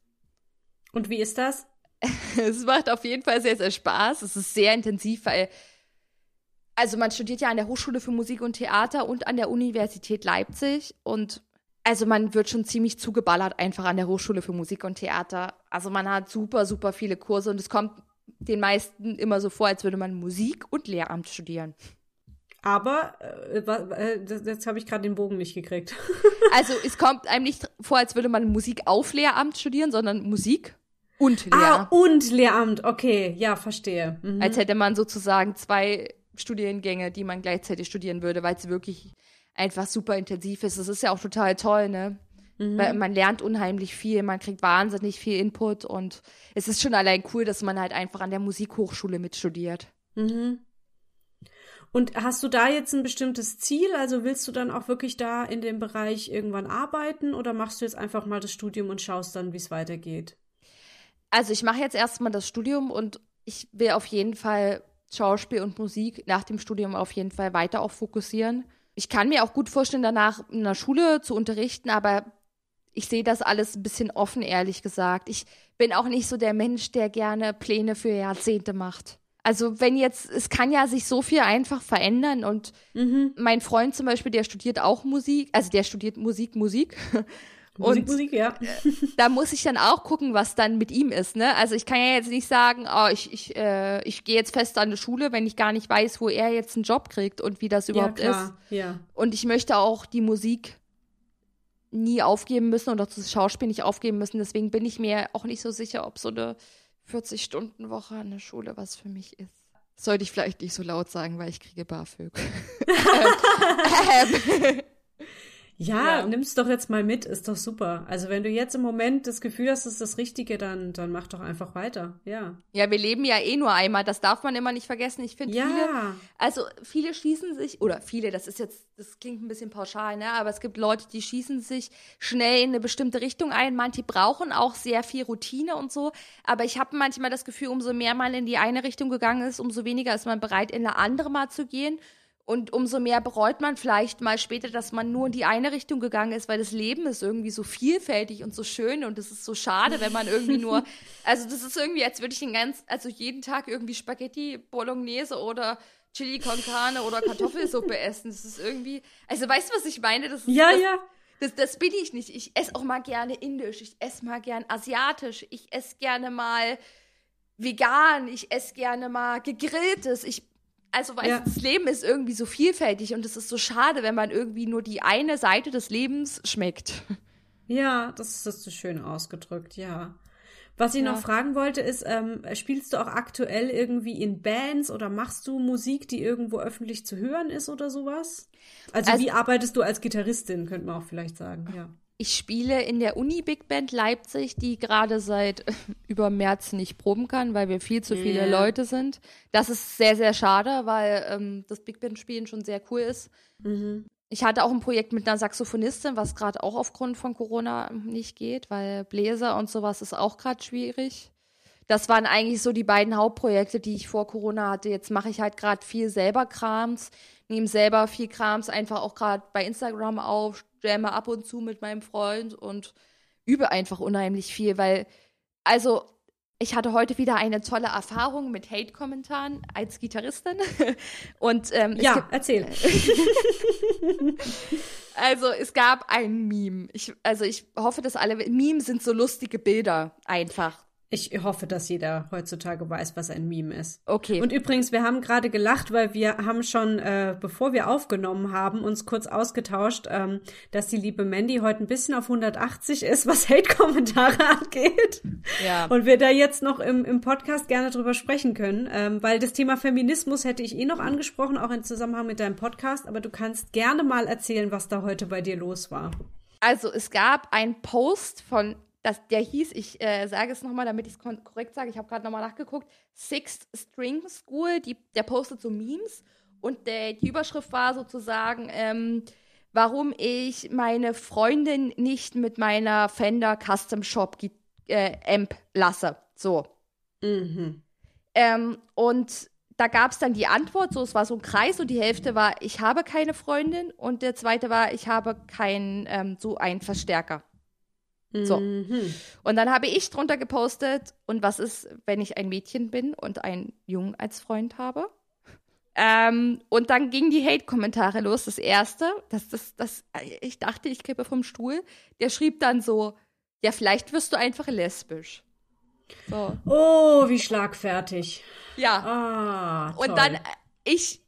Und wie ist das? es macht auf jeden Fall sehr, sehr Spaß. Es ist sehr intensiv, weil, also man studiert ja an der Hochschule für Musik und Theater und an der Universität Leipzig. Und also man wird schon ziemlich zugeballert einfach an der Hochschule für Musik und Theater. Also man hat super, super viele Kurse und es kommt den meisten immer so vor, als würde man Musik und Lehramt studieren. Aber äh, äh, jetzt habe ich gerade den Bogen nicht gekriegt. also es kommt einem nicht vor, als würde man Musik auf Lehramt studieren, sondern Musik und ah, Lehramt. Ah, und Lehramt, okay, ja, verstehe. Mhm. Als hätte man sozusagen zwei Studiengänge, die man gleichzeitig studieren würde, weil es wirklich einfach super intensiv ist. Das ist ja auch total toll, ne? Mhm. Weil man lernt unheimlich viel, man kriegt wahnsinnig viel Input und es ist schon allein cool, dass man halt einfach an der Musikhochschule mitstudiert. Mhm. Und hast du da jetzt ein bestimmtes Ziel? Also willst du dann auch wirklich da in dem Bereich irgendwann arbeiten oder machst du jetzt einfach mal das Studium und schaust dann, wie es weitergeht? Also ich mache jetzt erstmal das Studium und ich will auf jeden Fall Schauspiel und Musik nach dem Studium auf jeden Fall weiter auch fokussieren. Ich kann mir auch gut vorstellen, danach in der Schule zu unterrichten, aber ich sehe das alles ein bisschen offen, ehrlich gesagt. Ich bin auch nicht so der Mensch, der gerne Pläne für Jahrzehnte macht. Also wenn jetzt, es kann ja sich so viel einfach verändern und mhm. mein Freund zum Beispiel, der studiert auch Musik, also der studiert Musik, Musik. Musik, Musik, ja. da muss ich dann auch gucken, was dann mit ihm ist, ne? Also ich kann ja jetzt nicht sagen, oh, ich, ich, äh, ich gehe jetzt fest an die Schule, wenn ich gar nicht weiß, wo er jetzt einen Job kriegt und wie das überhaupt ja, ist. Ja. Und ich möchte auch die Musik nie aufgeben müssen oder das Schauspiel nicht aufgeben müssen. Deswegen bin ich mir auch nicht so sicher, ob so eine 40-Stunden-Woche an der Schule was für mich ist. Sollte ich vielleicht nicht so laut sagen, weil ich kriege BAföG. ähm, ja, ja, nimm's doch jetzt mal mit, ist doch super. Also wenn du jetzt im Moment das Gefühl hast, das ist das Richtige, dann, dann mach doch einfach weiter, ja. Ja, wir leben ja eh nur einmal, das darf man immer nicht vergessen. Ich finde ja. viele, also viele schießen sich, oder viele, das ist jetzt, das klingt ein bisschen pauschal, ne, aber es gibt Leute, die schießen sich schnell in eine bestimmte Richtung ein. Manche brauchen auch sehr viel Routine und so, aber ich habe manchmal das Gefühl, umso mehr man in die eine Richtung gegangen ist, umso weniger ist man bereit, in eine andere mal zu gehen. Und umso mehr bereut man vielleicht mal später, dass man nur in die eine Richtung gegangen ist, weil das Leben ist irgendwie so vielfältig und so schön und es ist so schade, wenn man irgendwie nur, also das ist irgendwie, als würde ich den ganz, also jeden Tag irgendwie Spaghetti Bolognese oder Chili con Carne oder Kartoffelsuppe essen. Das ist irgendwie, also weißt du, was ich meine? Das ist, ja, das, ja. Das, das bin ich nicht. Ich esse auch mal gerne indisch, ich esse mal gern asiatisch, ich esse gerne mal vegan, ich esse gerne mal gegrilltes, ich also, weil ja. das Leben ist irgendwie so vielfältig und es ist so schade, wenn man irgendwie nur die eine Seite des Lebens schmeckt. Ja, das ist so schön ausgedrückt, ja. Was ich ja. noch fragen wollte, ist, ähm, spielst du auch aktuell irgendwie in Bands oder machst du Musik, die irgendwo öffentlich zu hören ist oder sowas? Also, also wie arbeitest du als Gitarristin, könnte man auch vielleicht sagen, ja. Ich spiele in der Uni Big Band Leipzig, die gerade seit über März nicht proben kann, weil wir viel zu viele yeah. Leute sind. Das ist sehr, sehr schade, weil ähm, das Big Band Spielen schon sehr cool ist. Mhm. Ich hatte auch ein Projekt mit einer Saxophonistin, was gerade auch aufgrund von Corona nicht geht, weil Bläser und sowas ist auch gerade schwierig. Das waren eigentlich so die beiden Hauptprojekte, die ich vor Corona hatte. Jetzt mache ich halt gerade viel selber Krams, nehme selber viel Krams einfach auch gerade bei Instagram auf, jamme ab und zu mit meinem Freund und übe einfach unheimlich viel, weil, also, ich hatte heute wieder eine tolle Erfahrung mit Hate-Kommentaren als Gitarristin. Und ähm, ja, erzähl. also es gab ein Meme. Ich, also ich hoffe, dass alle Memes sind so lustige Bilder einfach. Ich hoffe, dass jeder heutzutage weiß, was ein Meme ist. Okay. Und übrigens, wir haben gerade gelacht, weil wir haben schon, äh, bevor wir aufgenommen haben, uns kurz ausgetauscht, ähm, dass die liebe Mandy heute ein bisschen auf 180 ist, was Hate-Kommentare angeht. Ja. Und wir da jetzt noch im, im Podcast gerne drüber sprechen können, ähm, weil das Thema Feminismus hätte ich eh noch angesprochen, auch in Zusammenhang mit deinem Podcast. Aber du kannst gerne mal erzählen, was da heute bei dir los war. Also es gab einen Post von das, der hieß, ich äh, sage es nochmal, damit ich es korrekt sage, ich habe gerade nochmal nachgeguckt, Sixth String School, die, der postet so Memes und der, die Überschrift war sozusagen, ähm, warum ich meine Freundin nicht mit meiner Fender Custom Shop äh, Amp lasse. So. Mhm. Ähm, und da gab es dann die Antwort, so es war so ein Kreis und die Hälfte war, ich habe keine Freundin und der zweite war, ich habe keinen ähm, so einen Verstärker. So. Mhm. Und dann habe ich drunter gepostet, und was ist, wenn ich ein Mädchen bin und einen Jungen als Freund habe? Ähm, und dann gingen die Hate-Kommentare los. Das erste, das, das, das, ich dachte, ich kippe vom Stuhl. Der schrieb dann so: Ja, vielleicht wirst du einfach lesbisch. So. Oh, wie schlagfertig. Ja. Ah. Und dann, äh, ich,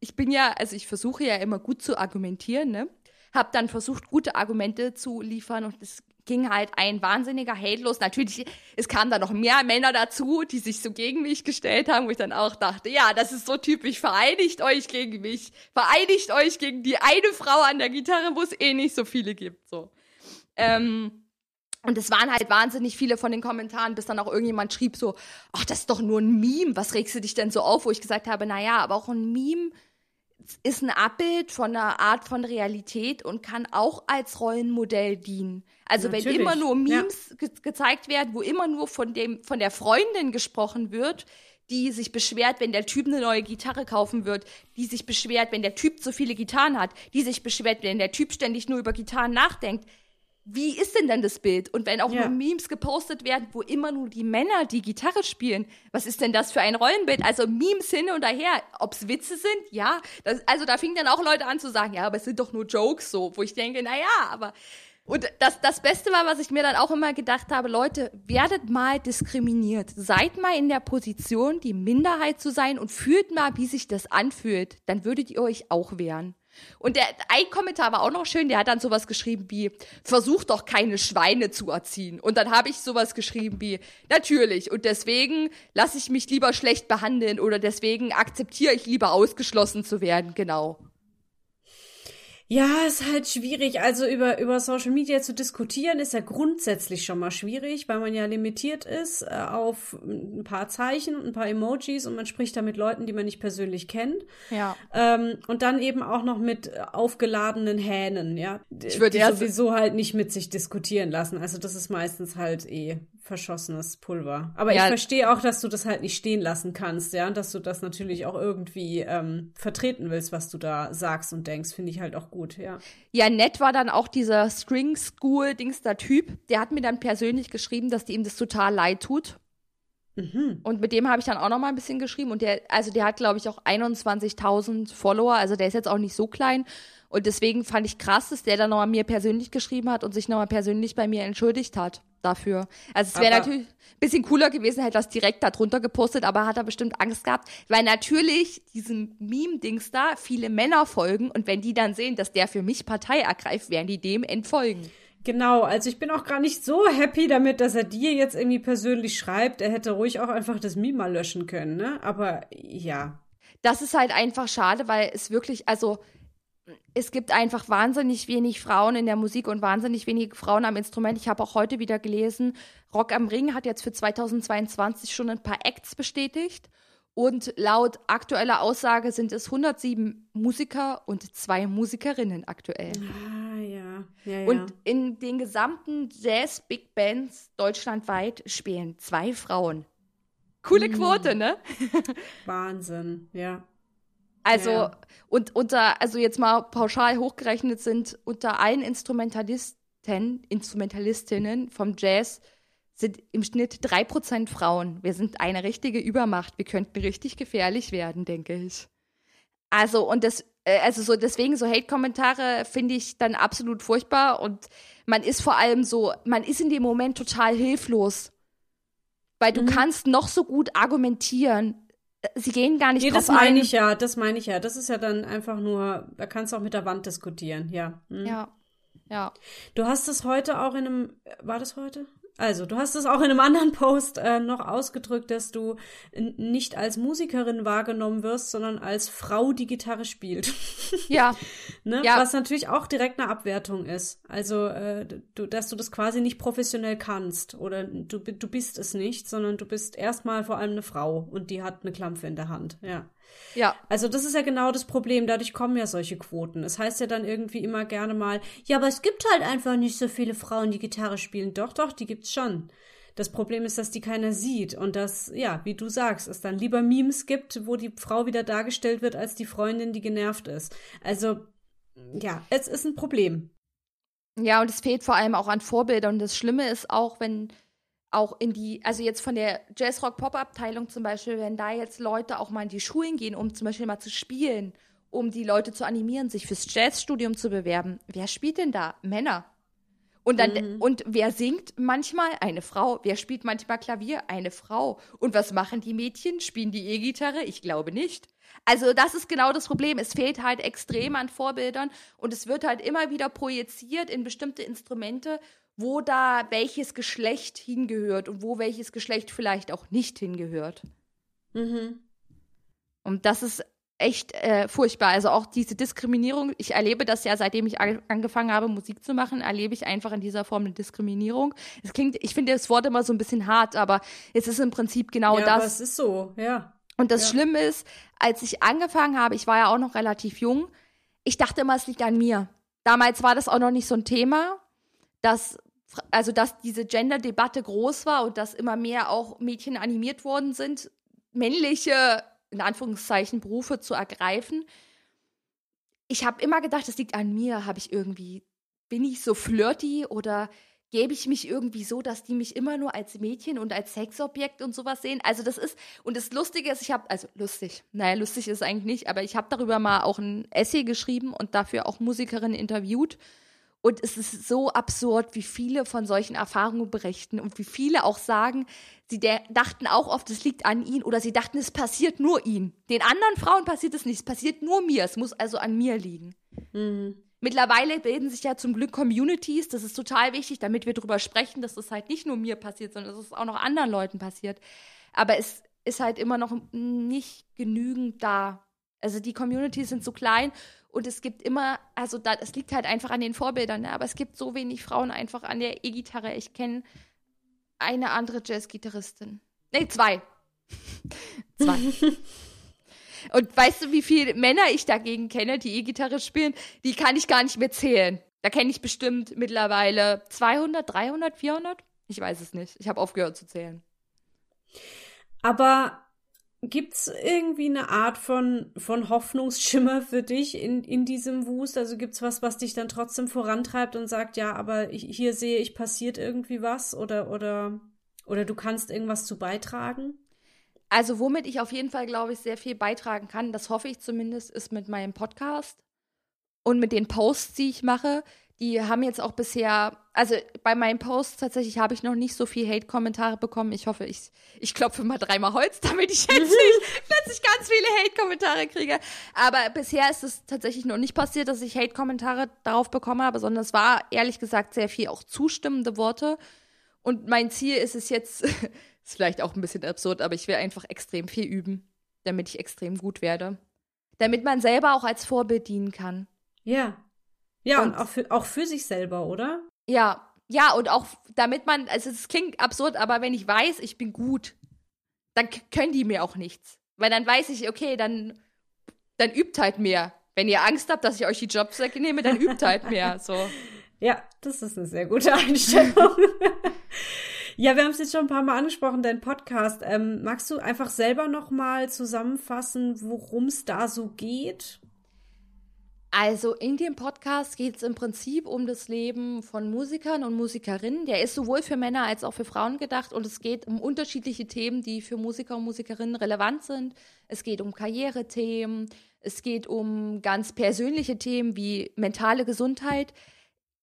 ich bin ja, also ich versuche ja immer gut zu argumentieren, ne? Hab dann versucht, gute Argumente zu liefern und es ging halt ein wahnsinniger Hate los. Natürlich, es kamen dann noch mehr Männer dazu, die sich so gegen mich gestellt haben, wo ich dann auch dachte, ja, das ist so typisch, vereinigt euch gegen mich, vereinigt euch gegen die eine Frau an der Gitarre, wo es eh nicht so viele gibt, so. Ähm, und es waren halt wahnsinnig viele von den Kommentaren, bis dann auch irgendjemand schrieb so, ach, das ist doch nur ein Meme, was regst du dich denn so auf? Wo ich gesagt habe, na ja, aber auch ein Meme ist ein Abbild von einer Art von Realität und kann auch als Rollenmodell dienen. Also Natürlich. wenn immer nur Memes Ja. ge gezeigt werden, wo immer nur von dem von der Freundin gesprochen wird, die sich beschwert, wenn der Typ eine neue Gitarre kaufen wird, die sich beschwert, wenn der Typ zu viele Gitarren hat, die sich beschwert, wenn der Typ ständig nur über Gitarren nachdenkt. Wie ist denn dann das Bild? Und wenn auch Ja. nur Memes gepostet werden, wo immer nur die Männer die Gitarre spielen, was ist denn das für ein Rollenbild? Also Memes hin und her, ob's Witze sind, ja. Das, also da fingen dann auch Leute an zu sagen, ja, aber es sind doch nur Jokes so, wo ich denke, na ja, aber und das, das Beste war, was ich mir dann auch immer gedacht habe, Leute, werdet mal diskriminiert. Seid mal in der Position, die Minderheit zu sein und fühlt mal, wie sich das anfühlt. Dann würdet ihr euch auch wehren. Und der, ein Kommentar war auch noch schön, der hat dann sowas geschrieben wie, versucht doch keine Schweine zu erziehen. Und dann habe ich sowas geschrieben wie, natürlich, und deswegen lasse ich mich lieber schlecht behandeln oder deswegen akzeptiere ich lieber ausgeschlossen zu werden, genau. Ja, ist halt schwierig. Also über, über Social Media zu diskutieren ist ja grundsätzlich schon mal schwierig, weil man ja limitiert ist äh, auf ein paar Zeichen und ein paar Emojis und man spricht da mit Leuten, die man nicht persönlich kennt. Ja. Ähm, und dann eben auch noch mit aufgeladenen Hähnen, ja. Ich würde die sowieso halt nicht mit sich diskutieren lassen. Also das ist meistens halt eh verschossenes Pulver. Aber Ja. ich verstehe auch, dass du das halt nicht stehen lassen kannst, ja. Und dass du das natürlich auch irgendwie ähm, vertreten willst, was du da sagst und denkst, finde ich halt auch gut, ja. Ja, nett war dann auch dieser String School Dingster Typ. Der hat mir dann persönlich geschrieben, dass die ihm das total leid tut. Mhm. Und mit dem habe ich dann auch noch mal ein bisschen geschrieben. Und der, also der hat, glaube ich, auch 21.000 Follower. Also der ist jetzt auch nicht so klein. Und deswegen fand ich krass, dass der dann noch mal mir persönlich geschrieben hat und sich noch mal persönlich bei mir entschuldigt hat dafür. Also es wäre natürlich ein bisschen cooler gewesen, hätte das direkt da drunter gepostet, aber hat er bestimmt Angst gehabt, weil natürlich diesem Meme-Dings da viele Männer folgen und wenn die dann sehen, dass der für mich Partei ergreift, werden die dem entfolgen. Genau, also ich bin auch gar nicht so happy damit, dass er dir jetzt irgendwie persönlich schreibt. Er hätte ruhig auch einfach das Meme mal löschen können, ne? Aber ja. das ist halt einfach schade, weil es wirklich, also es gibt einfach wahnsinnig wenig Frauen in der Musik und wahnsinnig wenige Frauen am Instrument. Ich habe auch heute wieder gelesen, Rock am Ring hat jetzt für 2022 schon ein paar Acts bestätigt. Und laut aktueller Aussage sind es 107 Musiker und zwei Musikerinnen aktuell. Ah, ja. ja, ja. Und in den gesamten Jazz-Big Bands deutschlandweit spielen zwei Frauen. Coole Quote, ne? Wahnsinn, ja. Also, Ja. und unter, also jetzt mal pauschal hochgerechnet sind unter allen Instrumentalisten, Instrumentalistinnen vom Jazz sind im Schnitt drei Prozent Frauen. Wir sind eine richtige Übermacht. Wir könnten richtig gefährlich werden, denke ich. Also, und das, äh, also so deswegen so Hate-Kommentare finde ich dann absolut furchtbar und man ist vor allem so, man ist in dem Moment total hilflos. Weil du mhm. kannst noch so gut argumentieren. Sie gehen gar nicht nee, das meine ich ja, das meine ich ja. Das ist ja dann einfach nur, da kannst du auch mit der Wand diskutieren, ja. Mhm. Ja. Ja. Du hast es heute auch in einem, war das heute? Also, du hast es auch in einem anderen Post äh, noch ausgedrückt, dass du nicht als Musikerin wahrgenommen wirst, sondern als Frau, die Gitarre spielt. Ja. ne? ja. Was natürlich auch direkt eine Abwertung ist. Also, äh, du, dass du das quasi nicht professionell kannst oder du, du bist es nicht, sondern du bist erstmal vor allem eine Frau und die hat eine Klampfe in der Hand. Ja. Ja. Also das ist ja genau das Problem. Dadurch kommen ja solche Quoten. Es das heißt ja dann irgendwie immer gerne mal, ja, aber es gibt halt einfach nicht so viele Frauen, die Gitarre spielen. Doch, doch, die gibt's schon. Das Problem ist, dass die keiner sieht und dass, ja, wie du sagst, es dann lieber Memes gibt, wo die Frau wieder dargestellt wird als die Freundin, die genervt ist. Also, ja, es ist ein Problem. Ja, und es fehlt vor allem auch an Vorbildern. Und das Schlimme ist auch, wenn auch in die, also jetzt von der Jazzrock-Pop-Abteilung zum Beispiel, wenn da jetzt Leute auch mal in die Schulen gehen, um zum Beispiel mal zu spielen, um die Leute zu animieren, sich fürs Jazzstudium zu bewerben, wer spielt denn da? Männer. Und dann, mhm. und wer singt manchmal? Eine Frau. Wer spielt manchmal Klavier? Eine Frau. Und was machen die Mädchen? Spielen die E-Gitarre? Ich glaube nicht. Also, das ist genau das Problem. Es fehlt halt extrem an Vorbildern und es wird halt immer wieder projiziert in bestimmte Instrumente wo da welches Geschlecht hingehört und wo welches Geschlecht vielleicht auch nicht hingehört. Mhm. Und das ist echt äh, furchtbar. Also auch diese Diskriminierung, ich erlebe das ja, seitdem ich angefangen habe, Musik zu machen, erlebe ich einfach in dieser Form eine Diskriminierung. Es klingt, ich finde das Wort immer so ein bisschen hart, aber es ist im Prinzip genau ja, das. Aber es ist so, ja. Und das ja. Schlimme ist, als ich angefangen habe, ich war ja auch noch relativ jung, ich dachte immer, es liegt an mir. Damals war das auch noch nicht so ein Thema, dass also dass diese Gender-Debatte groß war und dass immer mehr auch Mädchen animiert worden sind, männliche, in Anführungszeichen, Berufe zu ergreifen. Ich habe immer gedacht, das liegt an mir. Habe ich irgendwie, bin ich so flirty oder gebe ich mich irgendwie so, dass die mich immer nur als Mädchen und als Sexobjekt und sowas sehen. Also das ist, und das Lustige ist, ich habe, also lustig, naja, lustig ist eigentlich nicht, aber ich habe darüber mal auch ein Essay geschrieben und dafür auch Musikerinnen interviewt. Und es ist so absurd, wie viele von solchen Erfahrungen berichten und wie viele auch sagen, sie dachten auch oft, es liegt an ihnen oder sie dachten, es passiert nur ihnen. Den anderen Frauen passiert es nicht, es passiert nur mir, es muss also an mir liegen. Mhm. Mittlerweile bilden sich ja zum Glück Communities, das ist total wichtig, damit wir darüber sprechen, dass das halt nicht nur mir passiert, sondern dass es auch noch anderen Leuten passiert. Aber es ist halt immer noch nicht genügend da. Also die Communities sind so klein und es gibt immer, also da, es liegt halt einfach an den Vorbildern, ne? aber es gibt so wenig Frauen einfach an der E-Gitarre. Ich kenne eine andere Jazz-Gitarristin. Nee, zwei. zwei. Und weißt du, wie viele Männer ich dagegen kenne, die E-Gitarre spielen? Die kann ich gar nicht mehr zählen. Da kenne ich bestimmt mittlerweile 200, 300, 400? Ich weiß es nicht. Ich habe aufgehört zu zählen. Aber Gibt's irgendwie eine Art von, von Hoffnungsschimmer für dich in, in diesem Wust? Also gibt's was, was dich dann trotzdem vorantreibt und sagt, ja, aber ich, hier sehe ich, passiert irgendwie was oder, oder, oder du kannst irgendwas zu beitragen? Also womit ich auf jeden Fall, glaube ich, sehr viel beitragen kann, das hoffe ich zumindest, ist mit meinem Podcast und mit den Posts, die ich mache die haben jetzt auch bisher, also bei meinen Posts tatsächlich habe ich noch nicht so viel Hate-Kommentare bekommen. Ich hoffe, ich, ich klopfe mal dreimal Holz, damit ich jetzt nicht plötzlich ganz viele Hate-Kommentare kriege. Aber bisher ist es tatsächlich noch nicht passiert, dass ich Hate-Kommentare darauf bekommen habe, sondern es war ehrlich gesagt sehr viel auch zustimmende Worte. Und mein Ziel ist es jetzt, ist vielleicht auch ein bisschen absurd, aber ich will einfach extrem viel üben, damit ich extrem gut werde. Damit man selber auch als Vorbild dienen kann. Ja, ja, und, und auch, für, auch für sich selber, oder? Ja, ja, und auch damit man, also es klingt absurd, aber wenn ich weiß, ich bin gut, dann können die mir auch nichts. Weil dann weiß ich, okay, dann, dann übt halt mehr. Wenn ihr Angst habt, dass ich euch die Jobs wegnehme, dann übt halt mehr. So. Ja, das ist eine sehr gute Einstellung. ja, wir haben es jetzt schon ein paar Mal angesprochen, dein Podcast. Ähm, magst du einfach selber noch mal zusammenfassen, worum es da so geht? Also in dem Podcast geht es im Prinzip um das Leben von Musikern und Musikerinnen. Der ist sowohl für Männer als auch für Frauen gedacht und es geht um unterschiedliche Themen, die für Musiker und Musikerinnen relevant sind. Es geht um Karrierethemen, es geht um ganz persönliche Themen wie mentale Gesundheit.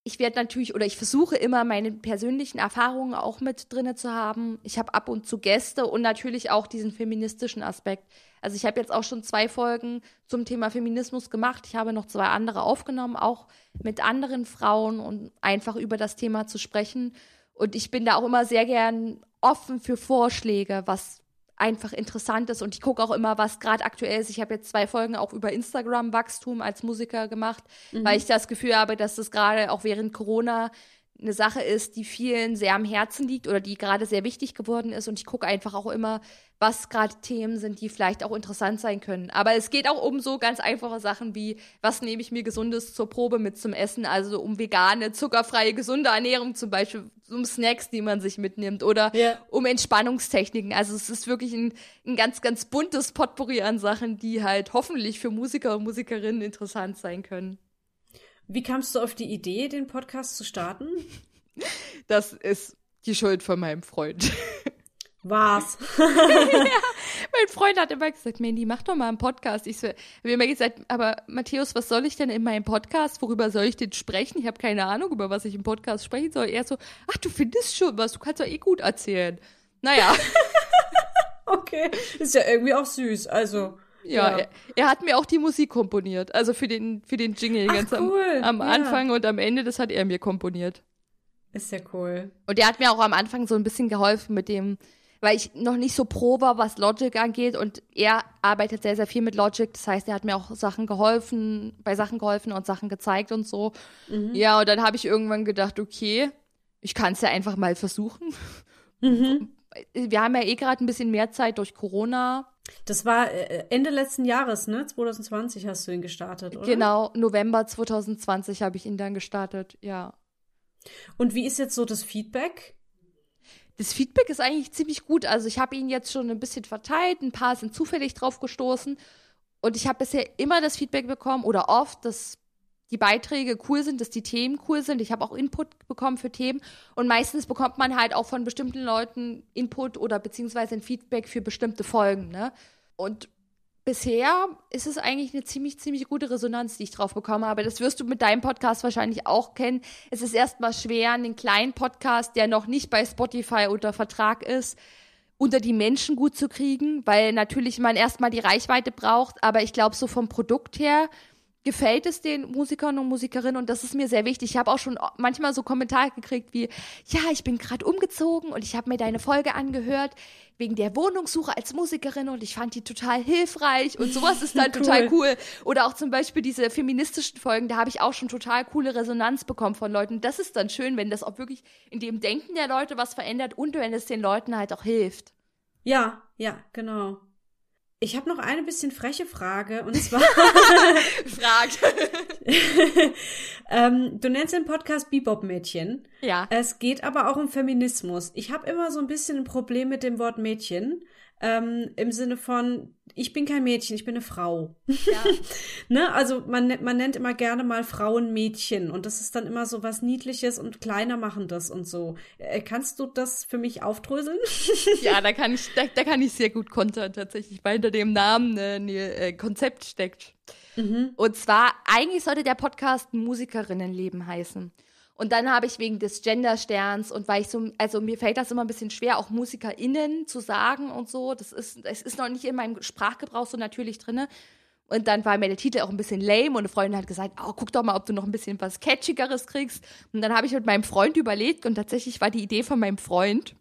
Ich werde natürlich oder ich versuche immer meine persönlichen Erfahrungen auch mit drinne zu haben. Ich habe ab und zu Gäste und natürlich auch diesen feministischen Aspekt. Also ich habe jetzt auch schon zwei Folgen zum Thema Feminismus gemacht. Ich habe noch zwei andere aufgenommen, auch mit anderen Frauen und einfach über das Thema zu sprechen. Und ich bin da auch immer sehr gern offen für Vorschläge, was einfach interessant ist. Und ich gucke auch immer, was gerade aktuell ist. Ich habe jetzt zwei Folgen auch über Instagram-Wachstum als Musiker gemacht, mhm. weil ich das Gefühl habe, dass das gerade auch während Corona eine Sache ist, die vielen sehr am Herzen liegt oder die gerade sehr wichtig geworden ist. Und ich gucke einfach auch immer, was gerade Themen sind, die vielleicht auch interessant sein können. Aber es geht auch um so ganz einfache Sachen wie, was nehme ich mir Gesundes zur Probe mit zum Essen? Also um vegane, zuckerfreie, gesunde Ernährung zum Beispiel, um Snacks, die man sich mitnimmt oder yeah. um Entspannungstechniken. Also es ist wirklich ein, ein ganz, ganz buntes Potpourri an Sachen, die halt hoffentlich für Musiker und Musikerinnen interessant sein können. Wie kamst du auf die Idee, den Podcast zu starten? Das ist die Schuld von meinem Freund. Was? ja, mein Freund hat immer gesagt, Mandy, mach doch mal einen Podcast. Ich so, habe immer gesagt, aber Matthäus, was soll ich denn in meinem Podcast? Worüber soll ich denn sprechen? Ich habe keine Ahnung, über was ich im Podcast sprechen soll. Er so, ach, du findest schon was, du kannst doch eh gut erzählen. Naja. okay, ist ja irgendwie auch süß, also. Ja, ja. Er, er, hat mir auch die Musik komponiert. Also für den, für den Jingle Ach, ganz cool. am, am ja. Anfang und am Ende, das hat er mir komponiert. Ist ja cool. Und er hat mir auch am Anfang so ein bisschen geholfen mit dem, weil ich noch nicht so pro war, was Logic angeht und er arbeitet sehr, sehr viel mit Logic. Das heißt, er hat mir auch Sachen geholfen, bei Sachen geholfen und Sachen gezeigt und so. Mhm. Ja, und dann habe ich irgendwann gedacht, okay, ich kann es ja einfach mal versuchen. Mhm. Wir haben ja eh gerade ein bisschen mehr Zeit durch Corona. Das war äh, Ende letzten Jahres, ne? 2020 hast du ihn gestartet, oder? Genau, November 2020 habe ich ihn dann gestartet, ja. Und wie ist jetzt so das Feedback? Das Feedback ist eigentlich ziemlich gut. Also ich habe ihn jetzt schon ein bisschen verteilt, ein paar sind zufällig drauf gestoßen. Und ich habe bisher immer das Feedback bekommen oder oft, dass die Beiträge cool sind, dass die Themen cool sind. Ich habe auch Input bekommen für Themen. Und meistens bekommt man halt auch von bestimmten Leuten Input oder beziehungsweise ein Feedback für bestimmte Folgen. Ne? Und bisher ist es eigentlich eine ziemlich, ziemlich gute Resonanz, die ich drauf bekommen habe. Das wirst du mit deinem Podcast wahrscheinlich auch kennen. Es ist erstmal schwer, einen kleinen Podcast, der noch nicht bei Spotify unter Vertrag ist, unter die Menschen gut zu kriegen, weil natürlich man erstmal die Reichweite braucht. Aber ich glaube, so vom Produkt her gefällt es den Musikern und Musikerinnen und das ist mir sehr wichtig. Ich habe auch schon manchmal so Kommentare gekriegt wie, ja, ich bin gerade umgezogen und ich habe mir deine Folge angehört wegen der Wohnungssuche als Musikerin und ich fand die total hilfreich und sowas ist dann cool. total cool. Oder auch zum Beispiel diese feministischen Folgen, da habe ich auch schon total coole Resonanz bekommen von Leuten. Das ist dann schön, wenn das auch wirklich in dem Denken der Leute was verändert und wenn es den Leuten halt auch hilft. Ja, ja, genau. Ich habe noch eine bisschen freche Frage und zwar Fragt. ähm, du nennst den Podcast Bebop-Mädchen. Ja. Es geht aber auch um Feminismus. Ich habe immer so ein bisschen ein Problem mit dem Wort Mädchen. Ähm, Im Sinne von, ich bin kein Mädchen, ich bin eine Frau. Ja. ne? Also man, man nennt immer gerne mal Frauen Mädchen und das ist dann immer so was Niedliches und kleiner machendes und so. Äh, kannst du das für mich aufdröseln? ja, da kann ich, da, da kann ich sehr gut kontern tatsächlich, weil hinter dem Namen ein äh, Konzept steckt. Mhm. Und zwar, eigentlich sollte der Podcast Musikerinnenleben heißen. Und dann habe ich wegen des Gendersterns und weil ich so, also mir fällt das immer ein bisschen schwer, auch MusikerInnen zu sagen und so. Das ist, es ist noch nicht in meinem Sprachgebrauch so natürlich drinne. Und dann war mir der Titel auch ein bisschen lame und eine Freundin hat gesagt, oh, guck doch mal, ob du noch ein bisschen was Catchigeres kriegst. Und dann habe ich mit meinem Freund überlegt und tatsächlich war die Idee von meinem Freund.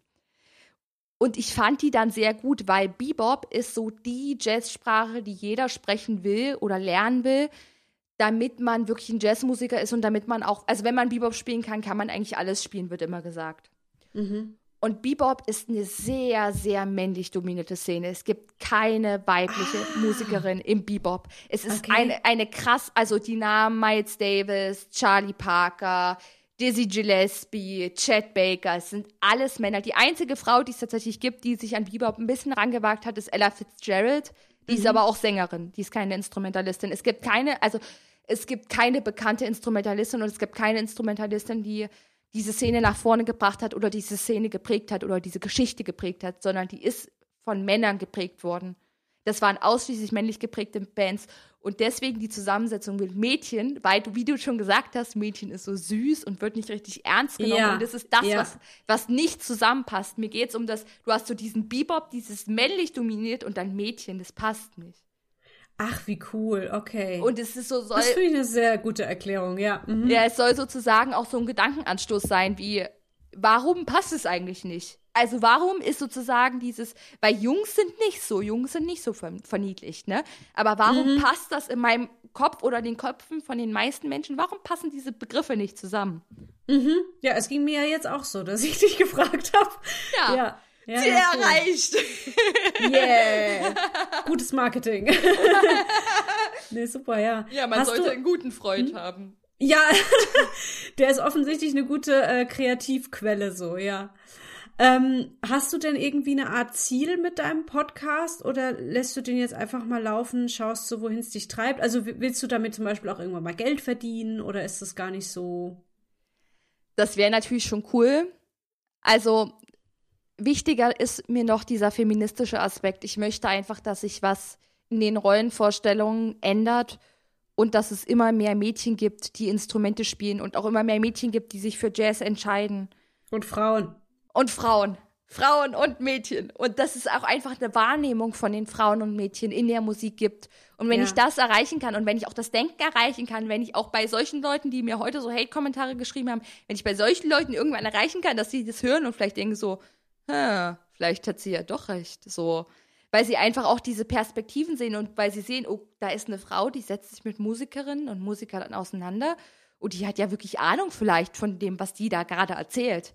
Und ich fand die dann sehr gut, weil Bebop ist so die Jazzsprache, die jeder sprechen will oder lernen will damit man wirklich ein Jazzmusiker ist und damit man auch, also wenn man Bebop spielen kann, kann man eigentlich alles spielen, wird immer gesagt. Mhm. Und Bebop ist eine sehr, sehr männlich dominierte Szene. Es gibt keine weibliche ah. Musikerin im Bebop. Es ist okay. eine, eine krass, also die Namen Miles Davis, Charlie Parker, Dizzy Gillespie, Chad Baker, es sind alles Männer. Die einzige Frau, die es tatsächlich gibt, die sich an Bebop ein bisschen rangewagt hat, ist Ella Fitzgerald. Die mhm. ist aber auch Sängerin, die ist keine Instrumentalistin. Es gibt keine, also es gibt keine bekannte Instrumentalistin und es gibt keine Instrumentalistin, die diese Szene nach vorne gebracht hat oder diese Szene geprägt hat oder diese Geschichte geprägt hat, sondern die ist von Männern geprägt worden. Das waren ausschließlich männlich geprägte Bands. Und deswegen die Zusammensetzung mit Mädchen, weil du, wie du schon gesagt hast, Mädchen ist so süß und wird nicht richtig ernst genommen. Ja, und das ist das, ja. was, was nicht zusammenpasst. Mir geht es um das, du hast so diesen Bebop, dieses männlich dominiert und dann Mädchen, das passt nicht. Ach, wie cool, okay. Und es ist so soll. Das finde ich eine sehr gute Erklärung, ja. Mhm. Ja, es soll sozusagen auch so ein Gedankenanstoß sein, wie, warum passt es eigentlich nicht? Also warum ist sozusagen dieses, weil Jungs sind nicht so, Jungs sind nicht so verniedlicht, ne? Aber warum mhm. passt das in meinem Kopf oder den Köpfen von den meisten Menschen, warum passen diese Begriffe nicht zusammen? Mhm. Ja, es ging mir ja jetzt auch so, dass ich dich gefragt habe. Ja. ja. Ja, Ziel erreicht. Yeah. Gutes Marketing. nee, super, ja. Ja, man Hast sollte du... einen guten Freund hm? haben. Ja, der ist offensichtlich eine gute äh, Kreativquelle, so, ja. Ähm, hast du denn irgendwie eine Art Ziel mit deinem Podcast oder lässt du den jetzt einfach mal laufen, schaust du, wohin es dich treibt? Also willst du damit zum Beispiel auch irgendwann mal Geld verdienen oder ist das gar nicht so? Das wäre natürlich schon cool. Also wichtiger ist mir noch dieser feministische Aspekt. Ich möchte einfach, dass sich was in den Rollenvorstellungen ändert und dass es immer mehr Mädchen gibt, die Instrumente spielen und auch immer mehr Mädchen gibt, die sich für Jazz entscheiden. Und Frauen und Frauen. Frauen und Mädchen. Und dass es auch einfach eine Wahrnehmung von den Frauen und Mädchen in der Musik gibt. Und wenn ja. ich das erreichen kann und wenn ich auch das Denken erreichen kann, wenn ich auch bei solchen Leuten, die mir heute so Hate-Kommentare geschrieben haben, wenn ich bei solchen Leuten irgendwann erreichen kann, dass sie das hören und vielleicht denken so, vielleicht hat sie ja doch recht. So. Weil sie einfach auch diese Perspektiven sehen und weil sie sehen, oh, da ist eine Frau, die setzt sich mit Musikerinnen und Musikern auseinander. Und die hat ja wirklich Ahnung vielleicht von dem, was die da gerade erzählt.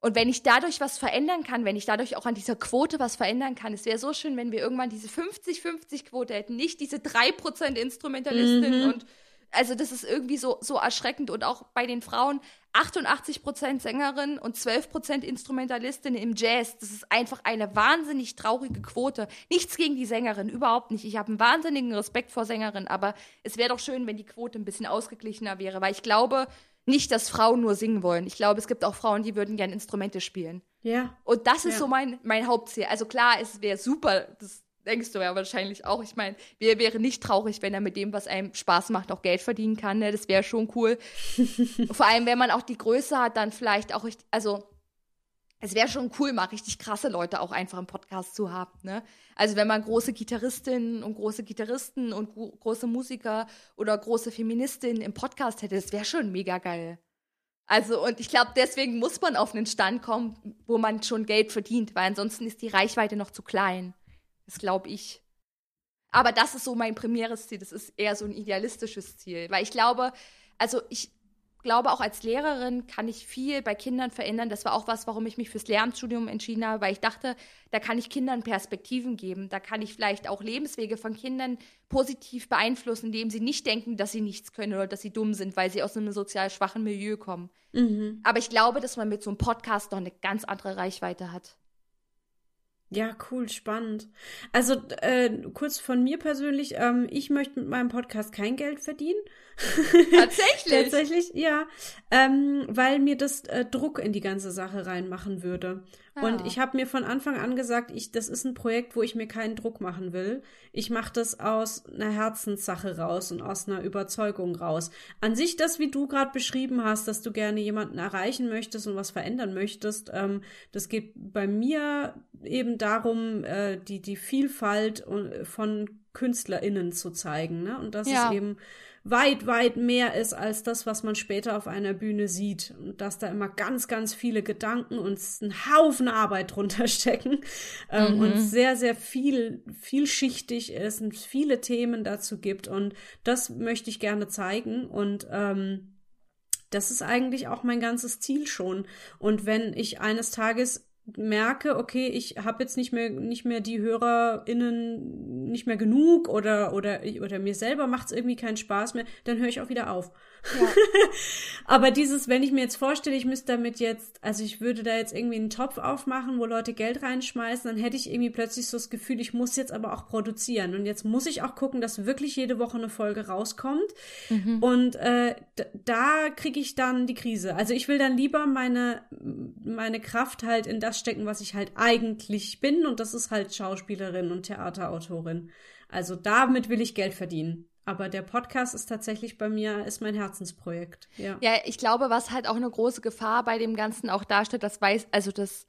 Und wenn ich dadurch was verändern kann, wenn ich dadurch auch an dieser Quote was verändern kann, es wäre so schön, wenn wir irgendwann diese 50-50-Quote hätten, nicht diese 3% Instrumentalistin mhm. und also das ist irgendwie so, so erschreckend und auch bei den Frauen 88% Sängerin und 12% Instrumentalistin im Jazz. Das ist einfach eine wahnsinnig traurige Quote. Nichts gegen die Sängerin, überhaupt nicht. Ich habe einen wahnsinnigen Respekt vor Sängerin, aber es wäre doch schön, wenn die Quote ein bisschen ausgeglichener wäre, weil ich glaube, nicht, dass Frauen nur singen wollen. Ich glaube, es gibt auch Frauen, die würden gerne Instrumente spielen. Ja. Und das ist ja. so mein, mein Hauptziel. Also klar, es wäre super, das denkst du ja wahrscheinlich auch. Ich meine, wir wäre nicht traurig, wenn er mit dem, was einem Spaß macht, auch Geld verdienen kann. Ne? Das wäre schon cool. Vor allem, wenn man auch die Größe hat, dann vielleicht auch also es wäre schon cool, mal richtig krasse Leute auch einfach im Podcast zu haben. Ne? Also wenn man große Gitarristinnen und große Gitarristen und große Musiker oder große Feministinnen im Podcast hätte, das wäre schon mega geil. Also und ich glaube, deswegen muss man auf einen Stand kommen, wo man schon Geld verdient, weil ansonsten ist die Reichweite noch zu klein. Das glaube ich. Aber das ist so mein primäres Ziel. Das ist eher so ein idealistisches Ziel, weil ich glaube, also ich glaube, auch als Lehrerin kann ich viel bei Kindern verändern. Das war auch was, warum ich mich fürs Lehramtsstudium entschieden habe, weil ich dachte, da kann ich Kindern Perspektiven geben. Da kann ich vielleicht auch Lebenswege von Kindern positiv beeinflussen, indem sie nicht denken, dass sie nichts können oder dass sie dumm sind, weil sie aus einem sozial schwachen Milieu kommen. Mhm. Aber ich glaube, dass man mit so einem Podcast noch eine ganz andere Reichweite hat. Ja, cool, spannend. Also äh, kurz von mir persönlich, ähm, ich möchte mit meinem Podcast kein Geld verdienen. Tatsächlich? Tatsächlich, ja. Ähm, weil mir das äh, Druck in die ganze Sache reinmachen würde. Ah. Und ich habe mir von Anfang an gesagt, ich, das ist ein Projekt, wo ich mir keinen Druck machen will. Ich mache das aus einer Herzenssache raus und aus einer Überzeugung raus. An sich das, wie du gerade beschrieben hast, dass du gerne jemanden erreichen möchtest und was verändern möchtest, ähm, das geht bei mir eben darum, äh, die, die Vielfalt äh, von KünstlerInnen zu zeigen. Ne? Und das ja. ist eben weit, weit mehr ist als das, was man später auf einer Bühne sieht. Und dass da immer ganz, ganz viele Gedanken und einen Haufen Arbeit drunter stecken ähm, mhm. und sehr, sehr viel, vielschichtig ist und viele Themen dazu gibt. Und das möchte ich gerne zeigen. Und ähm, das ist eigentlich auch mein ganzes Ziel schon. Und wenn ich eines Tages merke, okay, ich habe jetzt nicht mehr nicht mehr die HörerInnen nicht mehr genug oder oder oder mir selber macht es irgendwie keinen Spaß mehr, dann höre ich auch wieder auf. Ja. Aber dieses, wenn ich mir jetzt vorstelle, ich müsste damit jetzt, also ich würde da jetzt irgendwie einen Topf aufmachen, wo Leute Geld reinschmeißen, dann hätte ich irgendwie plötzlich so das Gefühl, ich muss jetzt aber auch produzieren und jetzt muss ich auch gucken, dass wirklich jede Woche eine Folge rauskommt mhm. und äh, da kriege ich dann die Krise. Also ich will dann lieber meine meine Kraft halt in das stecken, was ich halt eigentlich bin und das ist halt Schauspielerin und Theaterautorin. Also damit will ich Geld verdienen. Aber der Podcast ist tatsächlich bei mir, ist mein Herzensprojekt. Ja, ja ich glaube, was halt auch eine große Gefahr bei dem Ganzen auch darstellt, das weiß, also das,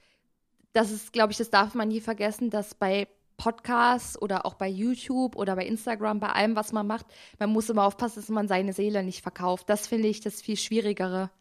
das ist, glaube ich, das darf man nie vergessen, dass bei Podcasts oder auch bei YouTube oder bei Instagram, bei allem, was man macht, man muss immer aufpassen, dass man seine Seele nicht verkauft. Das finde ich das viel Schwierigere.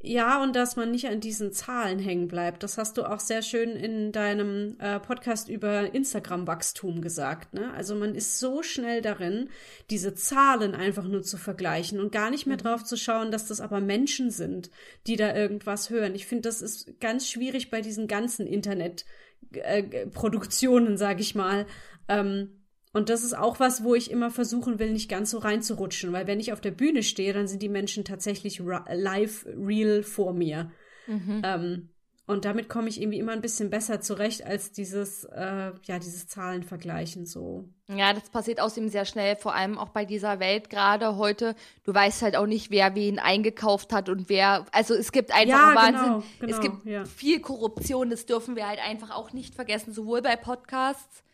Ja, und dass man nicht an diesen Zahlen hängen bleibt. Das hast du auch sehr schön in deinem äh, Podcast über Instagram-Wachstum gesagt. Ne? Also man ist so schnell darin, diese Zahlen einfach nur zu vergleichen und gar nicht mehr mhm. drauf zu schauen, dass das aber Menschen sind, die da irgendwas hören. Ich finde, das ist ganz schwierig bei diesen ganzen Internet-Produktionen, äh, sage ich mal. Ähm, und das ist auch was, wo ich immer versuchen will, nicht ganz so reinzurutschen, weil wenn ich auf der Bühne stehe, dann sind die Menschen tatsächlich live, real vor mir. Mhm. Ähm, und damit komme ich irgendwie immer ein bisschen besser zurecht als dieses, äh, ja, dieses Zahlenvergleichen so. Ja, das passiert außerdem sehr schnell, vor allem auch bei dieser Welt gerade heute. Du weißt halt auch nicht, wer wen eingekauft hat und wer. Also es gibt einfach ja, Wahnsinn. Genau, genau, es gibt ja. viel Korruption, das dürfen wir halt einfach auch nicht vergessen, sowohl bei Podcasts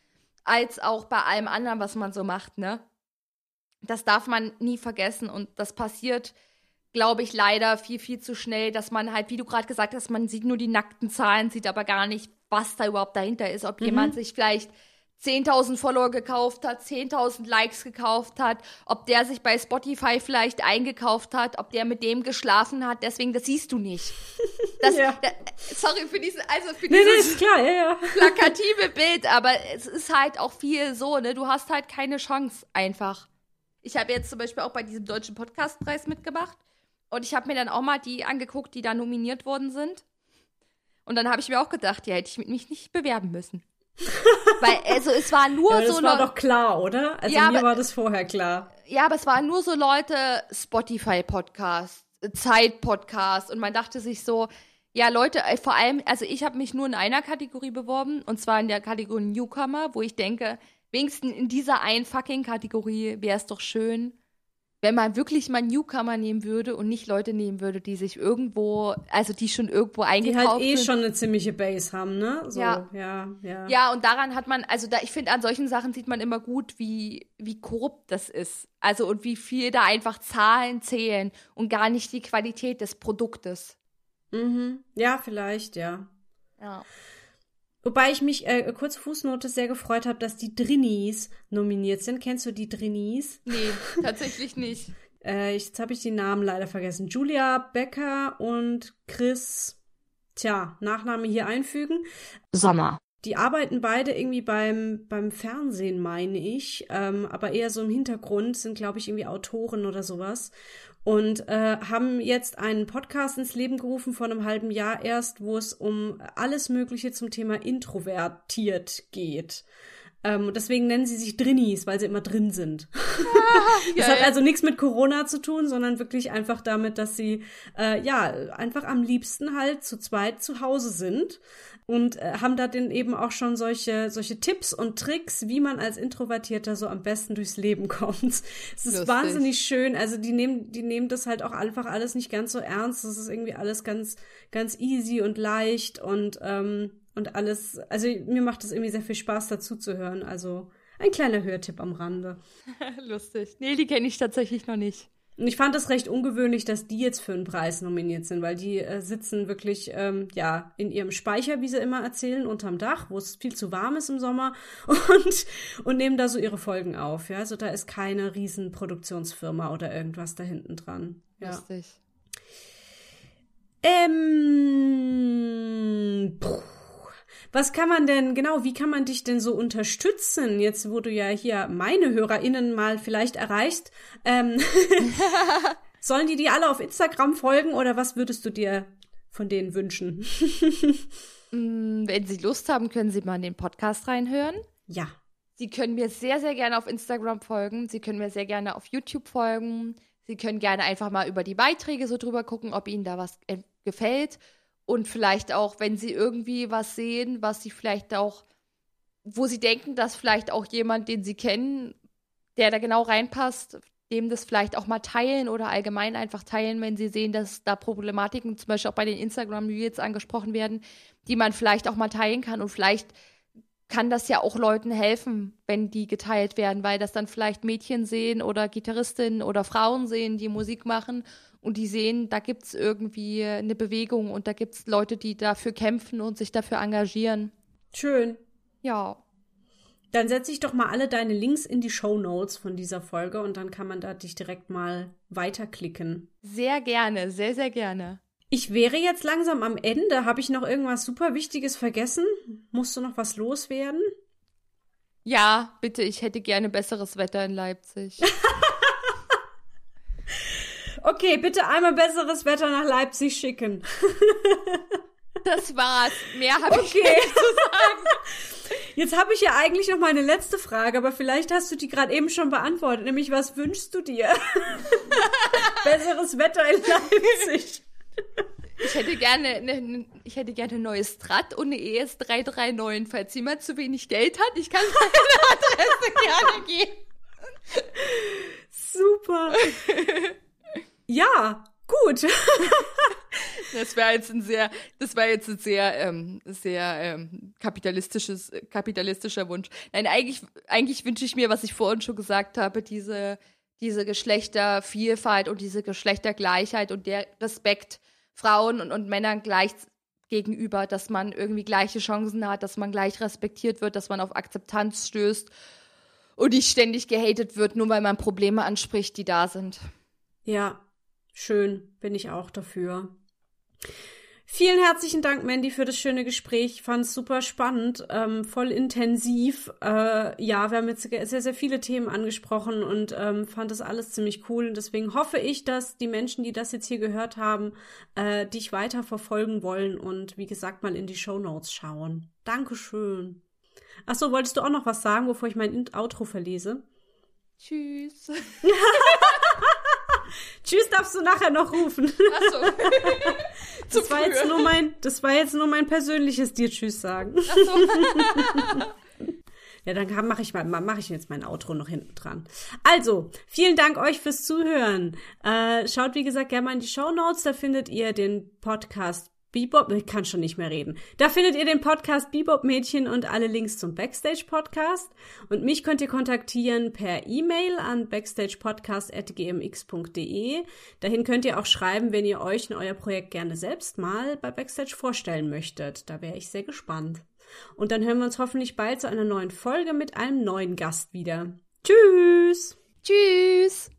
als auch bei allem anderen, was man so macht, ne? Das darf man nie vergessen und das passiert, glaube ich, leider viel, viel zu schnell, dass man halt, wie du gerade gesagt hast, man sieht nur die nackten Zahlen, sieht aber gar nicht, was da überhaupt dahinter ist, ob mhm. jemand sich vielleicht 10.000 Follower gekauft hat, 10.000 Likes gekauft hat, ob der sich bei Spotify vielleicht eingekauft hat, ob der mit dem geschlafen hat, deswegen, das siehst du nicht. Das, ja. da, sorry für diesen, also für nee, dieses nee, klar, ja, ja. plakative Bild, aber es ist halt auch viel so, ne, du hast halt keine Chance einfach. Ich habe jetzt zum Beispiel auch bei diesem deutschen Podcastpreis mitgemacht und ich habe mir dann auch mal die angeguckt, die da nominiert worden sind. Und dann habe ich mir auch gedacht, ja, hätte ich mich nicht bewerben müssen. Weil, also es war nur ja, so. Das war doch klar, oder? Also ja, mir aber, war das vorher klar. Ja, aber es waren nur so Leute, Spotify-Podcast, Zeit-Podcast und man dachte sich so, ja, Leute, äh, vor allem, also ich habe mich nur in einer Kategorie beworben und zwar in der Kategorie Newcomer, wo ich denke, wenigstens in dieser einen fucking Kategorie wäre es doch schön, wenn man wirklich mal Newcomer nehmen würde und nicht Leute nehmen würde, die sich irgendwo, also die schon irgendwo eingekauft sind. Die halt eh sind. schon eine ziemliche Base haben, ne? So, ja. ja, ja. Ja, und daran hat man, also da, ich finde, an solchen Sachen sieht man immer gut, wie, wie korrupt das ist. Also und wie viel da einfach Zahlen zählen und gar nicht die Qualität des Produktes. Mhm. Ja, vielleicht, ja. Ja. Wobei ich mich, äh, kurze Fußnote, sehr gefreut habe, dass die Drinnies nominiert sind. Kennst du die Drinnies? Nee, tatsächlich nicht. äh, jetzt habe ich die Namen leider vergessen. Julia Becker und Chris, tja, Nachname hier einfügen. Sommer. Die arbeiten beide irgendwie beim, beim Fernsehen, meine ich, ähm, aber eher so im Hintergrund, sind, glaube ich, irgendwie Autoren oder sowas und äh, haben jetzt einen Podcast ins Leben gerufen vor einem halben Jahr erst, wo es um alles Mögliche zum Thema introvertiert geht. Ähm, deswegen nennen sie sich Drinnies, weil sie immer drin sind. das hat also nichts mit Corona zu tun, sondern wirklich einfach damit, dass sie äh, ja einfach am liebsten halt zu zweit zu Hause sind und äh, haben da dann eben auch schon solche, solche Tipps und Tricks, wie man als Introvertierter so am besten durchs Leben kommt. Es ist Lustig. wahnsinnig schön. Also die nehmen, die nehmen das halt auch einfach alles nicht ganz so ernst. Das ist irgendwie alles ganz, ganz easy und leicht und, ähm, und alles. Also mir macht es irgendwie sehr viel Spaß dazu zu hören. Also ein kleiner Hörtipp am Rande. Lustig. Nee, die kenne ich tatsächlich noch nicht. Und ich fand es recht ungewöhnlich, dass die jetzt für einen Preis nominiert sind, weil die äh, sitzen wirklich ähm, ja in ihrem Speicher, wie sie immer erzählen, unterm Dach, wo es viel zu warm ist im Sommer und und nehmen da so ihre Folgen auf. Ja, also da ist keine Riesenproduktionsfirma oder irgendwas da hinten dran. Ja. Lustig. Ähm, puh. Was kann man denn, genau, wie kann man dich denn so unterstützen, jetzt wo du ja hier meine HörerInnen mal vielleicht erreichst? Ähm, sollen die dir alle auf Instagram folgen oder was würdest du dir von denen wünschen? Mm, wenn Sie Lust haben, können Sie mal in den Podcast reinhören. Ja. Sie können mir sehr, sehr gerne auf Instagram folgen. Sie können mir sehr gerne auf YouTube folgen. Sie können gerne einfach mal über die Beiträge so drüber gucken, ob Ihnen da was äh, gefällt. Und vielleicht auch, wenn Sie irgendwie was sehen, was Sie vielleicht auch, wo Sie denken, dass vielleicht auch jemand, den Sie kennen, der da genau reinpasst, dem das vielleicht auch mal teilen oder allgemein einfach teilen, wenn sie sehen, dass da Problematiken zum Beispiel auch bei den Instagram-Reels angesprochen werden, die man vielleicht auch mal teilen kann. Und vielleicht kann das ja auch Leuten helfen, wenn die geteilt werden, weil das dann vielleicht Mädchen sehen oder Gitarristinnen oder Frauen sehen, die Musik machen und die sehen, da gibt es irgendwie eine Bewegung und da gibt es Leute, die dafür kämpfen und sich dafür engagieren. Schön. Ja. Dann setze ich doch mal alle deine Links in die Show Notes von dieser Folge und dann kann man da dich direkt mal weiterklicken. Sehr gerne, sehr, sehr gerne. Ich wäre jetzt langsam am Ende. Habe ich noch irgendwas super Wichtiges vergessen? Musst du noch was loswerden? Ja, bitte, ich hätte gerne besseres Wetter in Leipzig. okay, bitte einmal besseres Wetter nach Leipzig schicken. das war's. Mehr habe ich Okay. nicht zu sagen. Jetzt habe ich ja eigentlich noch mal eine letzte Frage, aber vielleicht hast du die gerade eben schon beantwortet, nämlich was wünschst du dir? Besseres Wetter in Leipzig. Ich hätte gerne, ne, ich hätte gerne ein neues Strat und eine ES 339. Falls jemand zu wenig Geld hat, ich kann meine Adresse gerne geben. Super. Ja, gut. Das wäre jetzt ein sehr, das war jetzt ein sehr, ähm, sehr ähm, kapitalistisches, kapitalistischer Wunsch. Nein, eigentlich, eigentlich wünsche ich mir, was ich vorhin schon gesagt habe, diese, diese Geschlechtervielfalt und diese Geschlechtergleichheit und der Respekt Frauen und, und Männern gleich gegenüber, dass man irgendwie gleiche Chancen hat, dass man gleich respektiert wird, dass man auf Akzeptanz stößt und nicht ständig gehatet wird, nur weil man Probleme anspricht, die da sind. Ja, schön, bin ich auch dafür. Vielen herzlichen Dank, Mandy, für das schöne Gespräch. Ich fand es super spannend, ähm, voll intensiv. Äh, ja, wir haben jetzt sehr, sehr viele Themen angesprochen und ähm, fand das alles ziemlich cool. Und deswegen hoffe ich, dass die Menschen, die das jetzt hier gehört haben, äh, dich weiter verfolgen wollen und wie gesagt mal in die Show Notes schauen. Dankeschön. Achso, wolltest du auch noch was sagen, bevor ich mein Outro verlese? Tschüss. Tschüss darfst du nachher noch rufen. Achso. Das war jetzt nur mein, das war jetzt nur mein persönliches dir Tschüss sagen. Ja, dann mache ich mal, mache ich jetzt mein Outro noch hinten dran. Also, vielen Dank euch fürs Zuhören. Äh, schaut, wie gesagt, gerne mal in die Show Notes, da findet ihr den Podcast Bebop, ich kann schon nicht mehr reden. Da findet ihr den Podcast Bebop Mädchen und alle Links zum Backstage Podcast. Und mich könnt ihr kontaktieren per E-Mail an backstagepodcast.gmx.de. Dahin könnt ihr auch schreiben, wenn ihr euch in euer Projekt gerne selbst mal bei Backstage vorstellen möchtet. Da wäre ich sehr gespannt. Und dann hören wir uns hoffentlich bald zu einer neuen Folge mit einem neuen Gast wieder. Tschüss! Tschüss.